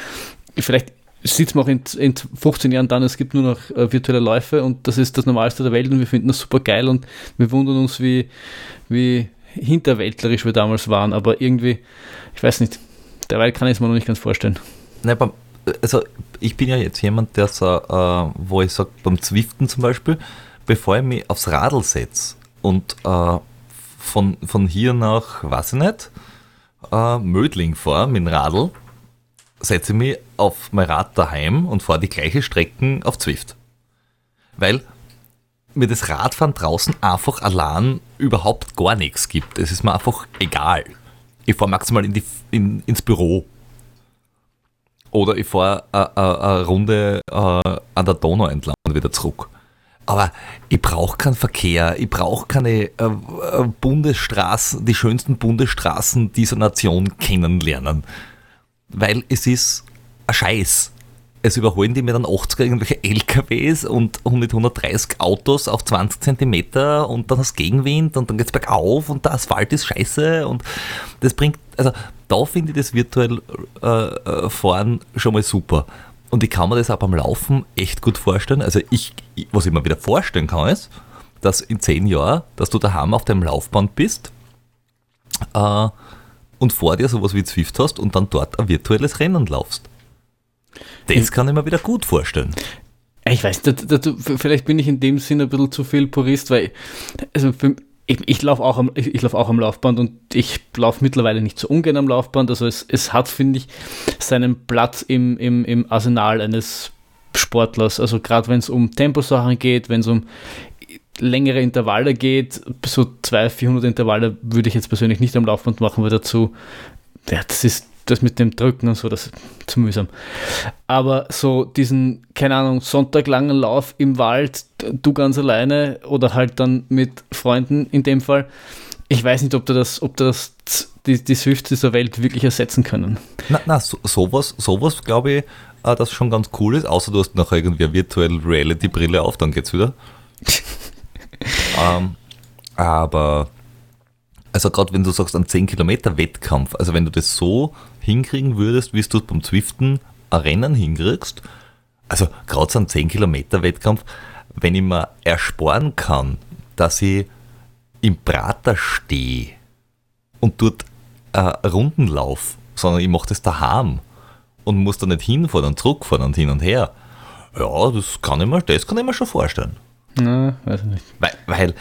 vielleicht sieht man auch in, in 15 Jahren dann, es gibt nur noch äh, virtuelle Läufe und das ist das Normalste der Welt und wir finden das super geil und wir wundern uns, wie, wie hinterwäldlerisch wir damals waren, aber irgendwie, ich weiß nicht, derweil kann ich es mir noch nicht ganz vorstellen. Beim, also ich bin ja jetzt jemand, der so, äh, wo ich sage, beim Zwiften zum Beispiel, bevor ich mich aufs Radl setze und äh, von, von hier nach, weiß ich nicht, äh, Mödling fahre mit dem Radl, setze ich mich auf mein Rad daheim und fahre die gleiche Strecken auf Zwift. Weil mir das Radfahren draußen einfach allein überhaupt gar nichts gibt. Es ist mir einfach egal. Ich fahre maximal in die, in, ins Büro oder ich fahre eine Runde an der Donau entlang und wieder zurück. Aber ich brauche keinen Verkehr, ich brauche keine äh, äh, Bundesstraßen, die schönsten Bundesstraßen dieser Nation kennenlernen. Weil es ist ein Scheiß. Es überholen die mir dann 80 irgendwelche LKWs und 130 Autos auf 20 Zentimeter und dann hast Gegenwind und dann geht es bergauf und der Asphalt ist scheiße und das bringt, also da finde ich das virtuell äh, äh, Fahren schon mal super. Und ich kann mir das auch beim Laufen echt gut vorstellen. Also ich, was ich mir wieder vorstellen kann, ist, dass in zehn Jahren, dass du daheim auf dem Laufband bist äh, und vor dir sowas wie Zwift hast und dann dort ein virtuelles Rennen laufst. Das kann ich mir wieder gut vorstellen. Ich weiß, da, da, vielleicht bin ich in dem Sinne ein bisschen zu viel Purist, weil also für, ich, ich laufe auch, am, ich, ich lauf auch am Laufband und ich laufe mittlerweile nicht so ungern am Laufband. Also es, es hat, finde ich, seinen Platz im, im, im Arsenal eines Sportlers. Also gerade wenn es um Temposachen geht, wenn es um längere Intervalle geht, so 200, 400 Intervalle würde ich jetzt persönlich nicht am Laufband machen, weil dazu, ja, das ist das mit dem Drücken und so, das ist zu mühsam. Aber so diesen, keine Ahnung, sonntaglangen Lauf im Wald, du ganz alleine oder halt dann mit Freunden in dem Fall, ich weiß nicht, ob du das, ob du das die, die Swift dieser Welt wirklich ersetzen können. Na, na so, sowas, sowas glaube ich, äh, das schon ganz cool ist, außer du hast noch irgendwie eine virtuelle Reality-Brille auf, dann geht's wieder. (laughs) ähm, aber also gerade wenn du sagst, ein 10 Kilometer Wettkampf, also wenn du das so hinkriegen würdest, wie du beim Zwiften ein Rennen hinkriegst, also gerade so ein 10 Kilometer Wettkampf, wenn ich mir ersparen kann, dass ich im Prater stehe und dort äh, Runden laufe, sondern ich mache das daheim und muss da nicht hinfahren und zurückfahren und hin und her. Ja, das kann ich mir, das kann ich mir schon vorstellen. Na, weiß ich nicht. Weil, weil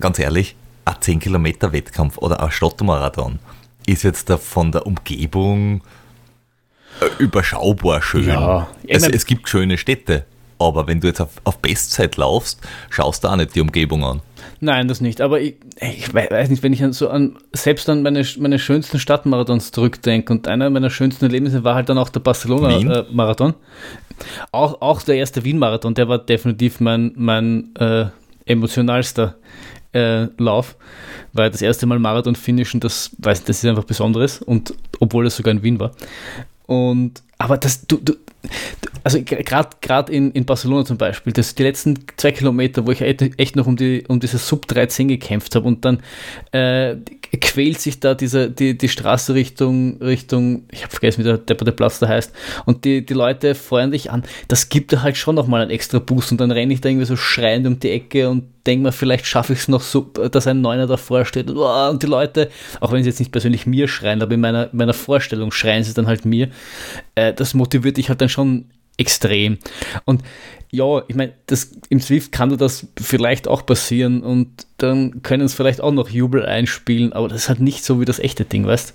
ganz ehrlich, ein 10 Kilometer Wettkampf oder ein Stadtmarathon ist jetzt da von der Umgebung äh, überschaubar schön. Ja, es, es, gibt schöne Städte, aber wenn du jetzt auf, auf Bestzeit laufst, schaust du auch nicht die Umgebung an. Nein, das nicht. Aber ich, ich weiß nicht, wenn ich so an selbst an meine, meine schönsten Stadtmarathons zurückdenke und einer meiner schönsten Erlebnisse war halt dann auch der Barcelona-Marathon. Äh, auch, auch der erste Wien-Marathon, der war definitiv mein, mein äh, emotionalster äh, Lauf, weil das erste Mal Marathon finishen, das, weiß, das ist einfach Besonderes und obwohl es sogar in Wien war. Und aber das, du, du also gerade in, in Barcelona zum Beispiel, das die letzten zwei Kilometer, wo ich echt noch um, die, um diese Sub 13 gekämpft habe und dann äh, quält sich da diese, die, die Straße Richtung, Richtung, ich habe vergessen, wie der depperte Platz da heißt, und die, die Leute feuern dich an, das gibt da halt schon nochmal einen extra Boost und dann renne ich da irgendwie so schreiend um die Ecke und denke mir, vielleicht schaffe ich es noch so, dass ein Neuner davor steht und die Leute, auch wenn sie jetzt nicht persönlich mir schreien, aber in meiner, meiner Vorstellung schreien sie dann halt mir, äh, das motiviert dich halt dann schon extrem. Und ja, ich meine, im Swift kann das vielleicht auch passieren und dann können es vielleicht auch noch Jubel einspielen, aber das ist halt nicht so wie das echte Ding, weißt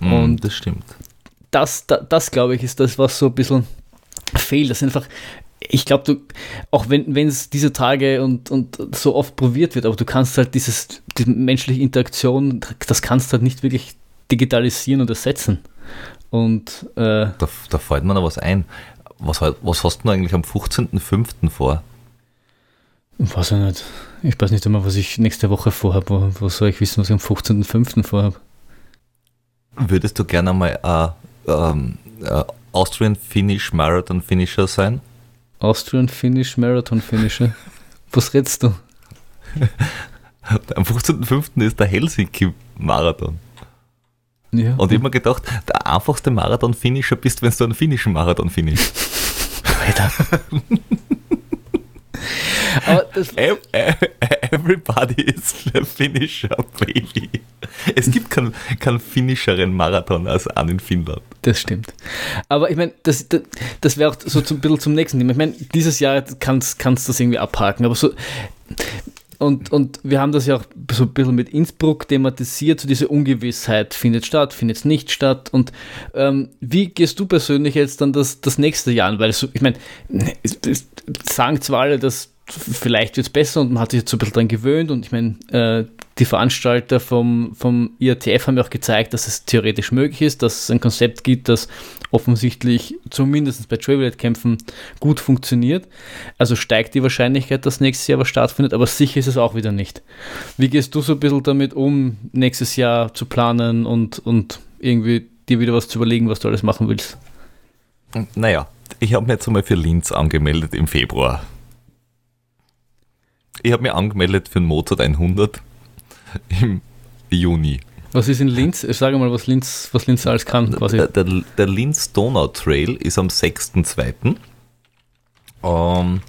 mm, Und das stimmt. Das, das, das glaube ich, ist das, was so ein bisschen fehlt. Das ist einfach, ich glaube, du, auch wenn es diese Tage und, und so oft probiert wird, aber du kannst halt dieses, diese menschliche Interaktion, das kannst du halt nicht wirklich digitalisieren und ersetzen. Und äh, da, da fällt mir noch was ein. Was, was hast du eigentlich am 15.05. vor? Weiß ich nicht. Ich weiß nicht einmal, was ich nächste Woche vorhabe. Wo, wo soll ich wissen, was ich am 15.05. vorhabe? Würdest du gerne mal äh, ähm, äh, Austrian Finish Marathon Finisher sein? Austrian Finish Marathon Finisher? (laughs) was redest du? Am 15.05. ist der Helsinki Marathon. Ja. Und ich habe mir gedacht, der einfachste Marathon-Finisher bist, wenn du einen finnischen Marathon finish. Alter. (laughs) Everybody is a finisher, baby. Es gibt keinen kein finnischeren Marathon als an in Finnland. Das stimmt. Aber ich meine, das, das, das wäre auch so ein bisschen zum nächsten Thema. Ich meine, dieses Jahr kannst du das irgendwie abhaken, aber so und, und wir haben das ja auch so ein bisschen mit Innsbruck thematisiert, so diese Ungewissheit, findet statt, findet es nicht statt. Und ähm, wie gehst du persönlich jetzt dann das, das nächste Jahr an? Weil so, ich meine, sagen zwar alle, dass vielleicht wird es besser und man hat sich jetzt so ein bisschen dran gewöhnt und ich meine, äh, die Veranstalter vom, vom IATF haben ja auch gezeigt, dass es theoretisch möglich ist, dass es ein Konzept gibt, das offensichtlich zumindest bei Trailblade-Kämpfen gut funktioniert. Also steigt die Wahrscheinlichkeit, dass nächstes Jahr was stattfindet, aber sicher ist es auch wieder nicht. Wie gehst du so ein bisschen damit um, nächstes Jahr zu planen und, und irgendwie dir wieder was zu überlegen, was du alles machen willst? Naja, ich habe mir jetzt einmal für Linz angemeldet im Februar. Ich habe mich angemeldet für den Mozart 100 (laughs) im Juni. Was ist in Linz? Ich sage mal, was Linz, was Linz alles kann. Quasi. Der, der, der Linz-Donau-Trail ist am 6.2. Ähm,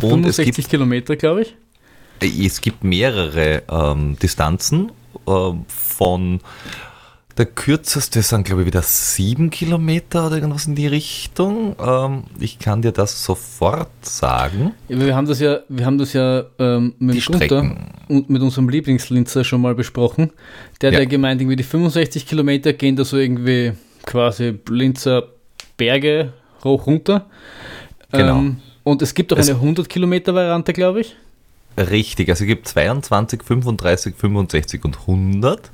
65 gibt, Kilometer, glaube ich. Es gibt mehrere ähm, Distanzen äh, von der kürzeste sind, glaube ich, wieder sieben Kilometer oder irgendwas in die Richtung. Ähm, ich kann dir das sofort sagen. Ja, wir haben das ja, wir haben das ja ähm, mit Gunther und mit unserem Lieblingslinzer schon mal besprochen. Der hat ja. ja gemeint, irgendwie die 65 Kilometer gehen da so irgendwie quasi Linzer Berge hoch runter. Genau. Ähm, und es gibt auch es eine 100 Kilometer Variante, glaube ich. Richtig, also es gibt 22, 35, 65 und 100.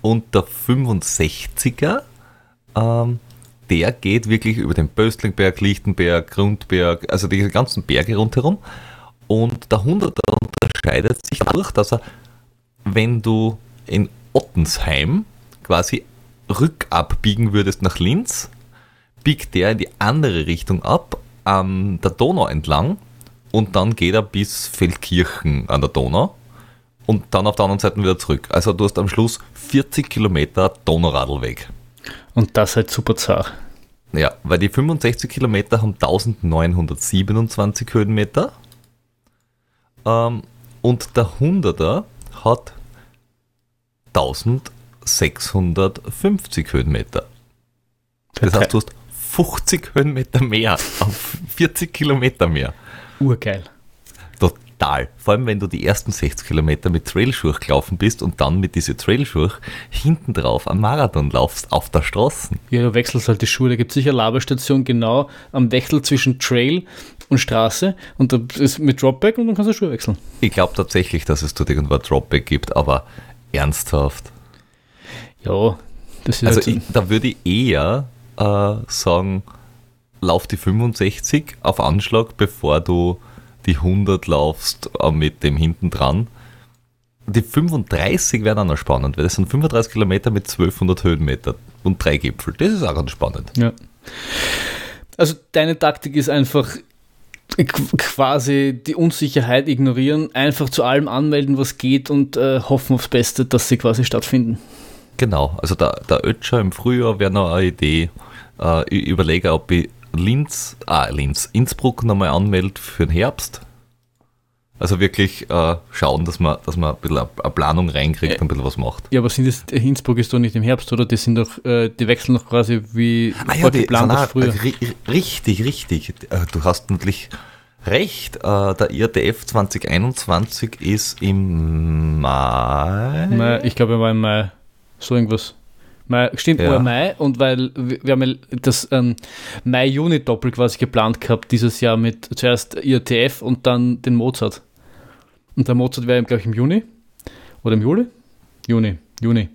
Und der 65er, ähm, der geht wirklich über den Böstlingberg, Lichtenberg, Grundberg, also die ganzen Berge rundherum. Und der 100er unterscheidet sich dadurch, dass er, wenn du in Ottensheim quasi rückabbiegen würdest nach Linz, biegt der in die andere Richtung ab, an der Donau entlang und dann geht er bis Feldkirchen an der Donau und dann auf der anderen Seite wieder zurück. Also du hast am Schluss 40 Kilometer Donauradlweg. Und das halt super zart. Ja, weil die 65 Kilometer haben 1927 Höhenmeter ähm, und der 100er hat 1650 Höhenmeter. Das heißt, du hast 50 Höhenmeter mehr (laughs) auf 40 Kilometer mehr. Urgeil brutal. Vor allem, wenn du die ersten 60 Kilometer mit Trailschuh gelaufen bist und dann mit diese Trailschuh hinten drauf am Marathon laufst, auf der Straße. Ja, du wechselst halt die Schuhe. Da gibt es sicher eine Labestation genau am Wechsel zwischen Trail und Straße und da ist mit Dropback und dann kannst du Schuhe wechseln. Ich glaube tatsächlich, dass es dort irgendwo Dropback gibt, aber ernsthaft. Ja, das ist Also halt ich, da würde ich eher äh, sagen, lauf die 65 auf Anschlag, bevor du die 100 laufst äh, mit dem hinten dran. Die 35 werden auch noch spannend, weil das sind 35 Kilometer mit 1200 Höhenmeter und drei Gipfel. Das ist auch ganz spannend. Ja. Also deine Taktik ist einfach quasi die Unsicherheit ignorieren, einfach zu allem anmelden, was geht und äh, hoffen aufs Beste, dass sie quasi stattfinden. Genau, also der, der Ötscher im Frühjahr wäre noch eine Idee. Äh, ich überlege, ob ich Linz, ah, Linz, Innsbruck nochmal anmeldet für den Herbst. Also wirklich äh, schauen, dass man, dass man ein bisschen eine Planung reinkriegt und ein bisschen was macht. Ja, aber sind das, Innsbruck ist doch nicht im Herbst, oder? Die sind doch, äh, die wechseln noch quasi wie ah, ja, die, geplant auch, früher. Richtig, richtig. Äh, du hast natürlich recht. Äh, der IRTF 2021 ist im Mai. Ich glaube, er war im Mai. So irgendwas. Mai, stimmt, Ja. Mai und weil wir haben ja das ähm, Mai-Juni-Doppel quasi geplant gehabt dieses Jahr mit zuerst IATF und dann den Mozart. Und der Mozart wäre, glaube ich, im Juni oder im Juli? Juni, Juni.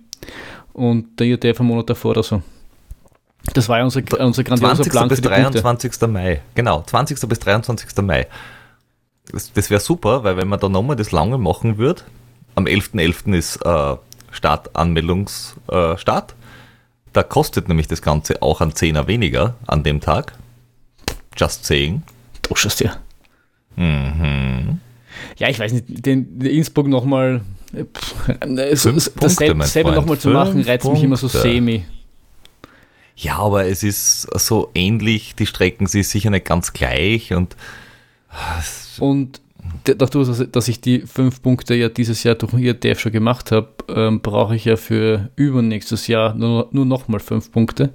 Und der IATF am Monat davor oder so. Das war ja unser, unser grandioser 20. Plan bis für die Punkte. 23. Mai. Genau, 20. bis 23. Mai. Das, das wäre super, weil wenn man da nochmal das lange machen würde, am 11.11. ist äh, Startanmeldungsstart. Äh, Start. Da kostet nämlich das Ganze auch ein Zehner weniger an dem Tag. Just saying. Du schaust ja. Mhm. Ja, ich weiß nicht, den, den Innsbruck nochmal Punkte, dasselbe, mein dasselbe Freund. nochmal zu machen, reizt mich immer so Punkte. semi. Ja, aber es ist so ähnlich, die Strecken sind sicher nicht ganz gleich und Und d- dadurch, dass- ich die fünf Punkte ja dieses Jahr durch IATF schon gemacht habe, ähm, brauche ich ja für übernächstes Jahr nur, nur nochmal fünf Punkte.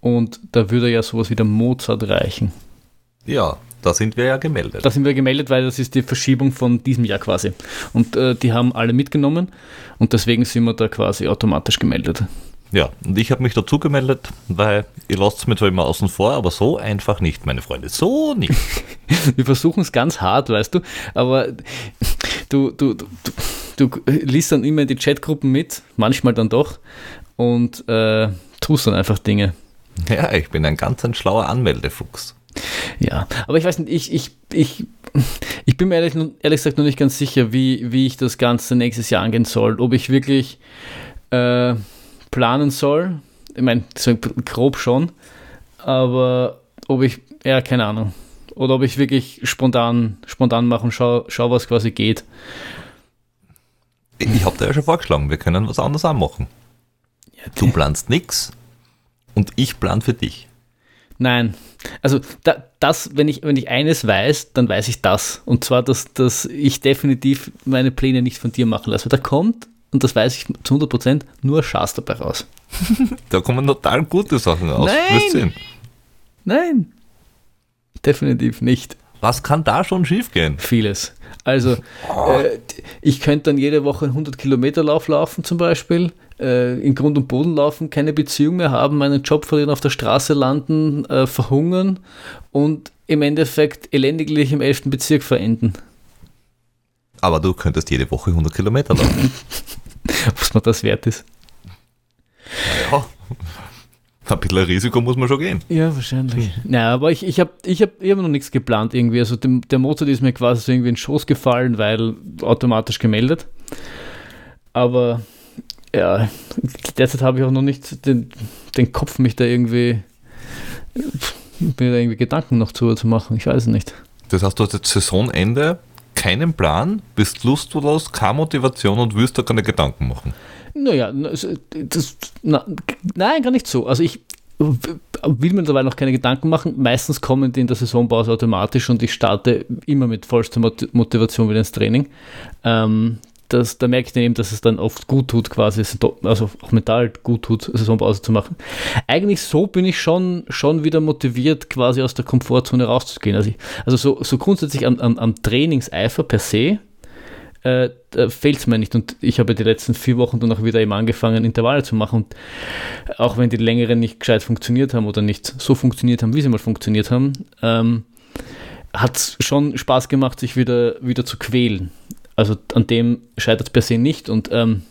Und da würde ja sowas wie der Mozart reichen. ja, da sind wir ja gemeldet. Da sind wir gemeldet, weil das ist die Verschiebung von diesem Jahr quasi. Und äh, die haben alle mitgenommen und deswegen sind wir da quasi automatisch gemeldet. Ja, und ich habe mich dazu gemeldet, weil ihr lasst mir zwar immer außen vor, aber so einfach nicht, meine Freunde. So nicht. (laughs) Wir versuchen es ganz hart, weißt du, aber du, du, du, du, du liest dann immer in die Chatgruppen mit, manchmal dann doch, und äh, tust dann einfach Dinge. Ja, ich bin ein ganz ein schlauer Anmeldefuchs. Ja, aber ich weiß nicht, ich, ich, ich, ich bin mir ehrlich, ehrlich gesagt noch nicht ganz sicher, wie, wie ich das Ganze nächstes Jahr angehen soll. Ob ich wirklich äh, planen soll, ich meine, so grob schon, aber ob ich, ja, keine Ahnung. Oder ob ich wirklich spontan, spontan mache und schau, schau, was quasi geht. Ich habe dir ja schon vorgeschlagen, wir können was anderes auch machen. Du planst nix und ich plan für dich. Nein. Also da, das, wenn ich, wenn ich eines weiß, dann weiß ich das. Und zwar, dass, dass ich definitiv meine Pläne nicht von dir machen lasse. Da kommt, und das weiß ich zu 100%, nur Schatz dabei raus. (laughs) Da kommen total gute Sachen raus. Nein! Nein. Definitiv nicht. Was kann da schon schiefgehen? Vieles. Also, äh, ich könnte dann jede Woche einen 100 Kilometer Lauf laufen zum Beispiel, äh, in Grund und Boden laufen, keine Beziehung mehr haben, meinen Job verlieren, auf der Straße landen, äh, verhungern und im Endeffekt elendiglich im 11. Bezirk verenden. Aber du könntest jede Woche 100 Kilometer laufen. (laughs) (laughs) Was mir das wert ist. ja, ein bisschen Risiko muss man schon gehen. Ja, wahrscheinlich. Naja, aber ich, ich habe ich hab immer noch nichts geplant irgendwie. Also dem, der Mozart ist mir quasi so irgendwie in den Schoß gefallen, weil automatisch gemeldet. Aber ja, derzeit habe ich auch noch nicht den, den Kopf, mich da irgendwie mir da irgendwie Gedanken noch zu, zu machen. Ich weiß es nicht. Das heißt, du hast jetzt Saisonende, keinen Plan, bist lustlos, keine Motivation und willst da keine Gedanken machen. Naja, das, na, nein, gar nicht so. Also ich will mir dabei noch keine Gedanken machen. Meistens kommen die in der Saisonpause automatisch und ich starte immer mit vollster Mot- Motivation wieder ins Training. Ähm, das, da merke ich dann eben, dass es dann oft gut tut, quasi, also auch mental gut tut, Saisonpause zu machen. Eigentlich so bin ich schon, schon wieder motiviert, quasi aus der Komfortzone rauszugehen. Also, ich, also so, so grundsätzlich am, am, am Trainingseifer per se äh, fehlt es mir nicht. Und ich habe die letzten vier Wochen dann auch wieder eben angefangen, Intervalle zu machen. Und auch wenn die längeren nicht gescheit funktioniert haben oder nicht so funktioniert haben, wie sie mal funktioniert haben, ähm, hat es schon Spaß gemacht, sich wieder, wieder zu quälen. Also an dem scheitert es per se nicht. Und ähm,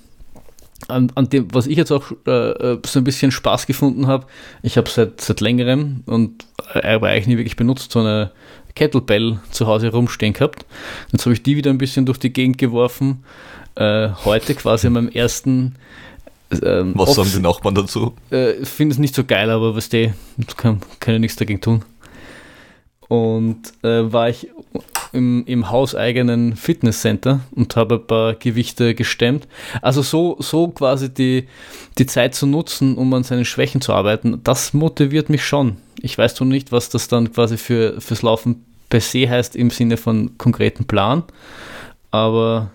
an, an dem, was ich jetzt auch äh, so ein bisschen Spaß gefunden habe, ich habe seit, seit längerem und aber eigentlich nie wirklich benutzt, so eine Kettlebell zu Hause rumstehen gehabt. Jetzt habe ich die wieder ein bisschen durch die Gegend geworfen. Äh, heute quasi an meinem ersten. Ähm, Was sagen die Nachbarn dazu? Äh, Finde es nicht so geil, aber was die kann, kann ja nichts dagegen tun. Und äh, war ich im, im hauseigenen Fitnesscenter und habe ein paar Gewichte gestemmt. Also so, so quasi die, die Zeit zu nutzen, um an seinen Schwächen zu arbeiten, das motiviert mich schon. Ich weiß nur nicht, was das dann quasi für, fürs Laufen per se heißt im Sinne von konkreten Plan. Aber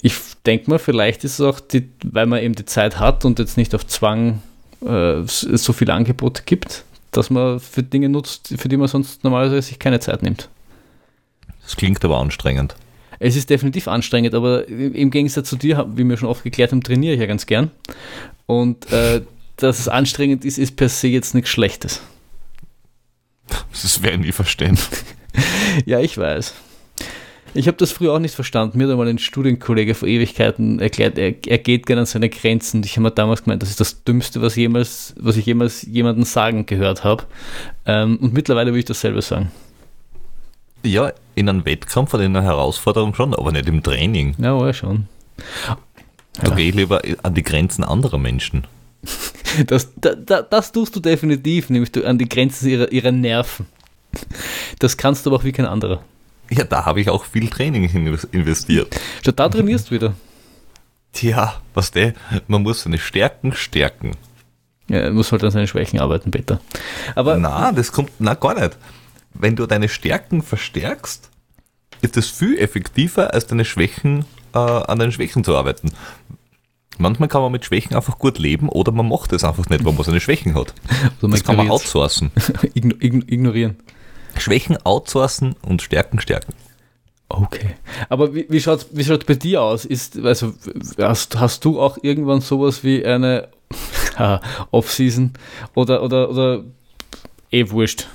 ich denke mal, vielleicht ist es auch, die, weil man eben die Zeit hat und jetzt nicht auf Zwang äh, so viele Angebote gibt, dass man für Dinge nutzt, für die man sonst normalerweise sich keine Zeit nimmt. Das klingt aber anstrengend. Es ist definitiv anstrengend, aber im Gegensatz zu dir, wie wir schon oft geklärt haben, trainiere ich ja ganz gern. Und äh, dass es anstrengend ist, ist per se jetzt nichts Schlechtes. Das werden nie verstehen. (laughs) ja, ich weiß. Ich habe das früher auch nicht verstanden. Mir hat einmal ein Studienkollege vor Ewigkeiten erklärt, er, er geht gerne an seine Grenzen. Ich habe mir damals gemeint, das ist das Dümmste, was, jemals, was ich jemals jemanden sagen gehört habe. Ähm, und mittlerweile würde ich dasselbe sagen. Ja, in einem Wettkampf oder in einer Herausforderung schon, aber nicht im Training. Ja, ja schon. Da ja. gehe ich lieber an die Grenzen anderer Menschen. (laughs) Das, da, das tust du definitiv, nämlich du an die Grenzen ihrer, ihrer Nerven. Das kannst du aber auch wie kein anderer. Ja, da habe ich auch viel Training investiert. Statt da trainierst du wieder. Tja, was der, man muss seine Stärken stärken. Ja, muss halt an seinen Schwächen arbeiten, Peter. Aber. Na, das kommt, na, gar nicht. Wenn du deine Stärken verstärkst, ist es viel effektiver, als deine Schwächen, äh, an deinen Schwächen zu arbeiten. Manchmal kann man mit Schwächen einfach gut leben oder man macht es einfach nicht, weil man seine Schwächen hat. (laughs) Also das kann man outsourcen. (laughs) ignorieren. Schwächen outsourcen und Stärken stärken. Okay. Aber wie, wie schaut es wie schaut's bei dir aus? Ist, also, hast, hast du auch irgendwann sowas wie eine (laughs) Off-Season oder, oder, oder eh wurscht?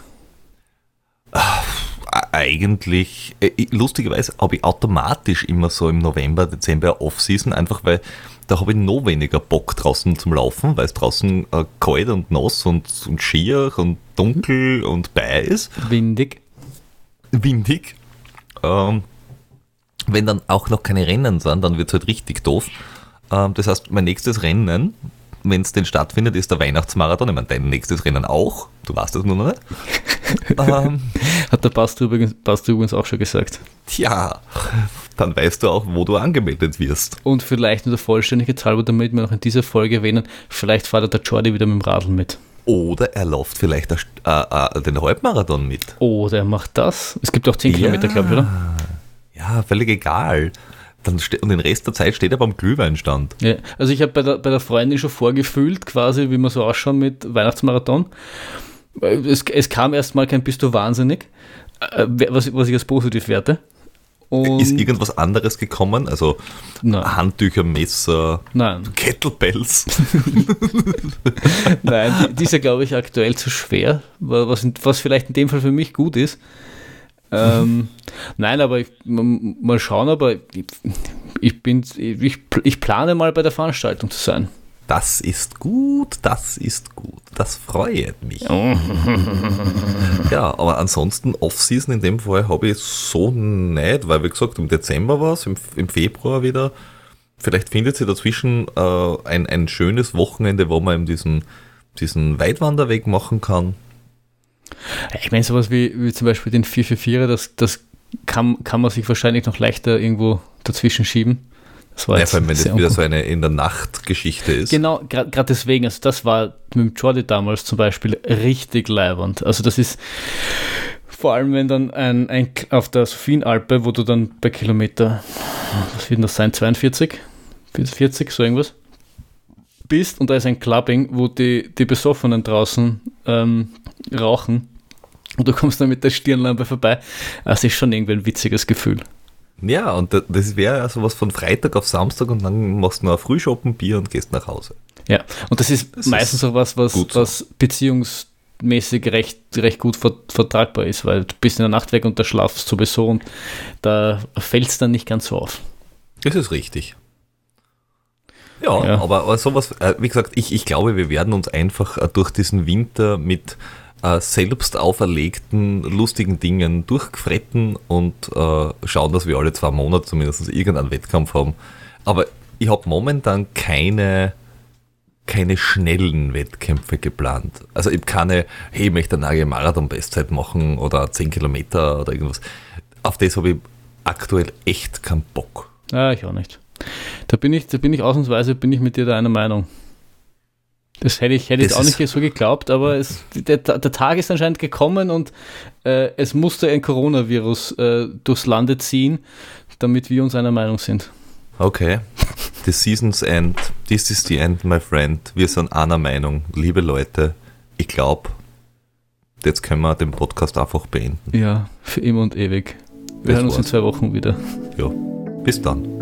Eigentlich, äh, lustigerweise habe ich automatisch immer so im November, Dezember Off-Season, einfach weil da habe ich noch weniger Bock draußen zum Laufen, weil es draußen äh, kalt und nass und, und schier und dunkel und bei ist. Windig. Windig. Ähm, wenn dann auch noch keine Rennen sind, dann wird es halt richtig doof. Ähm, das heißt, mein nächstes Rennen, wenn es denn stattfindet, ist der Weihnachtsmarathon. Ich meine, dein nächstes Rennen auch. Du weißt das nur noch nicht. (laughs) ähm, Hat der Pastor übrigens, Pastor übrigens auch schon gesagt. Tja, dann weißt du auch, wo du angemeldet wirst. Und vielleicht nur der Vollständigkeit halber, damit wir noch in dieser Folge erwähnen, vielleicht fährt der Jordi wieder mit dem Radl mit. Oder er läuft vielleicht äh, äh, den Halbmarathon mit. Oder er macht das. Es gibt auch 10 ja. Kilometer, glaube ich, oder? Ja, völlig egal. Dann und den Rest der Zeit steht er beim Glühweinstand. Ja, also ich habe bei der, bei der Freundin schon vorgefühlt, quasi, wie man so ausschaut mit Weihnachtsmarathon. Es, es kam erstmal kein Bist du wahnsinnig, äh, was, was ich als positiv werte. Und ist irgendwas anderes gekommen? Also Nein. Handtücher, Messer, Nein. Kettlebells? (laughs) (laughs) Nein, die, die ist ja, glaube ich, aktuell zu schwer, was, was vielleicht in dem Fall für mich gut ist. Ähm, nein, aber ich, mal schauen, aber ich, ich, bin, ich, ich plane mal bei der Veranstaltung zu sein. Das ist gut, das ist gut, das freut mich. ja, (laughs) aber ansonsten Off-Season in dem Fall habe ich so nicht, weil wie gesagt, im Dezember war es, im, im, Februar wieder. Vielleicht findet sich dazwischen äh, ein, ein schönes Wochenende, wo man eben diesen, diesen Weitwanderweg machen kann. Ich meine, sowas wie, wie zum Beispiel den 444er, das, das kann, kann man sich wahrscheinlich noch leichter irgendwo dazwischen schieben. Das war ja, vor allem, wenn das wieder so eine in der Nacht Geschichte ist. Genau, gerade deswegen, also das war mit dem Jordi damals zum Beispiel richtig leibernd. Also das ist vor allem, wenn dann ein, ein auf der Sophienalpe, wo du dann bei Kilometer, was wird das sein, 42, 40, so irgendwas, bist und da ist ein Clubbing, wo die, die Besoffenen draußen ähm, rauchen und du kommst dann mit der Stirnlampe vorbei. Das ist schon irgendwie ein witziges Gefühl. Ja, und das wäre sowas von Freitag auf Samstag und dann machst du noch ein Frühschoppen, Bier und gehst nach Hause. Ja, und das ist das meistens ist auch was, was, was beziehungsmäßig recht, recht gut vertragbar ist, weil du bist in der Nacht weg und da schlafst sowieso und da fällt es dann nicht ganz so auf. Das ist richtig. Ja, ja. Aber, aber sowas, äh, wie gesagt, ich, ich glaube, wir werden uns einfach äh, durch diesen Winter mit äh, selbst auferlegten lustigen Dingen durchgefretten und äh, schauen, dass wir alle zwei Monate zumindest irgendeinen Wettkampf haben. Aber ich habe momentan keine, keine schnellen Wettkämpfe geplant. Also ich habe keine, hey, ich möchte eine neue Marathon-Bestzeit machen oder 10 Kilometer oder irgendwas. Auf das habe ich aktuell echt keinen Bock. Ja, ich auch nicht. Da bin ich, da bin ich ausnahmsweise bin ich mit dir da einer Meinung. Das hätte ich, hätte ich auch nicht so geglaubt, aber es, der, der Tag ist anscheinend gekommen und äh, es musste ein Coronavirus äh, durchs Lande ziehen, damit wir uns einer Meinung sind. Okay. The season's end. This is the end, my friend. Wir sind einer Meinung. Liebe Leute, ich glaube, jetzt können wir den Podcast einfach beenden. Ja, für immer und ewig. Wir hören uns in zwei Wochen wieder. Ja, bis dann.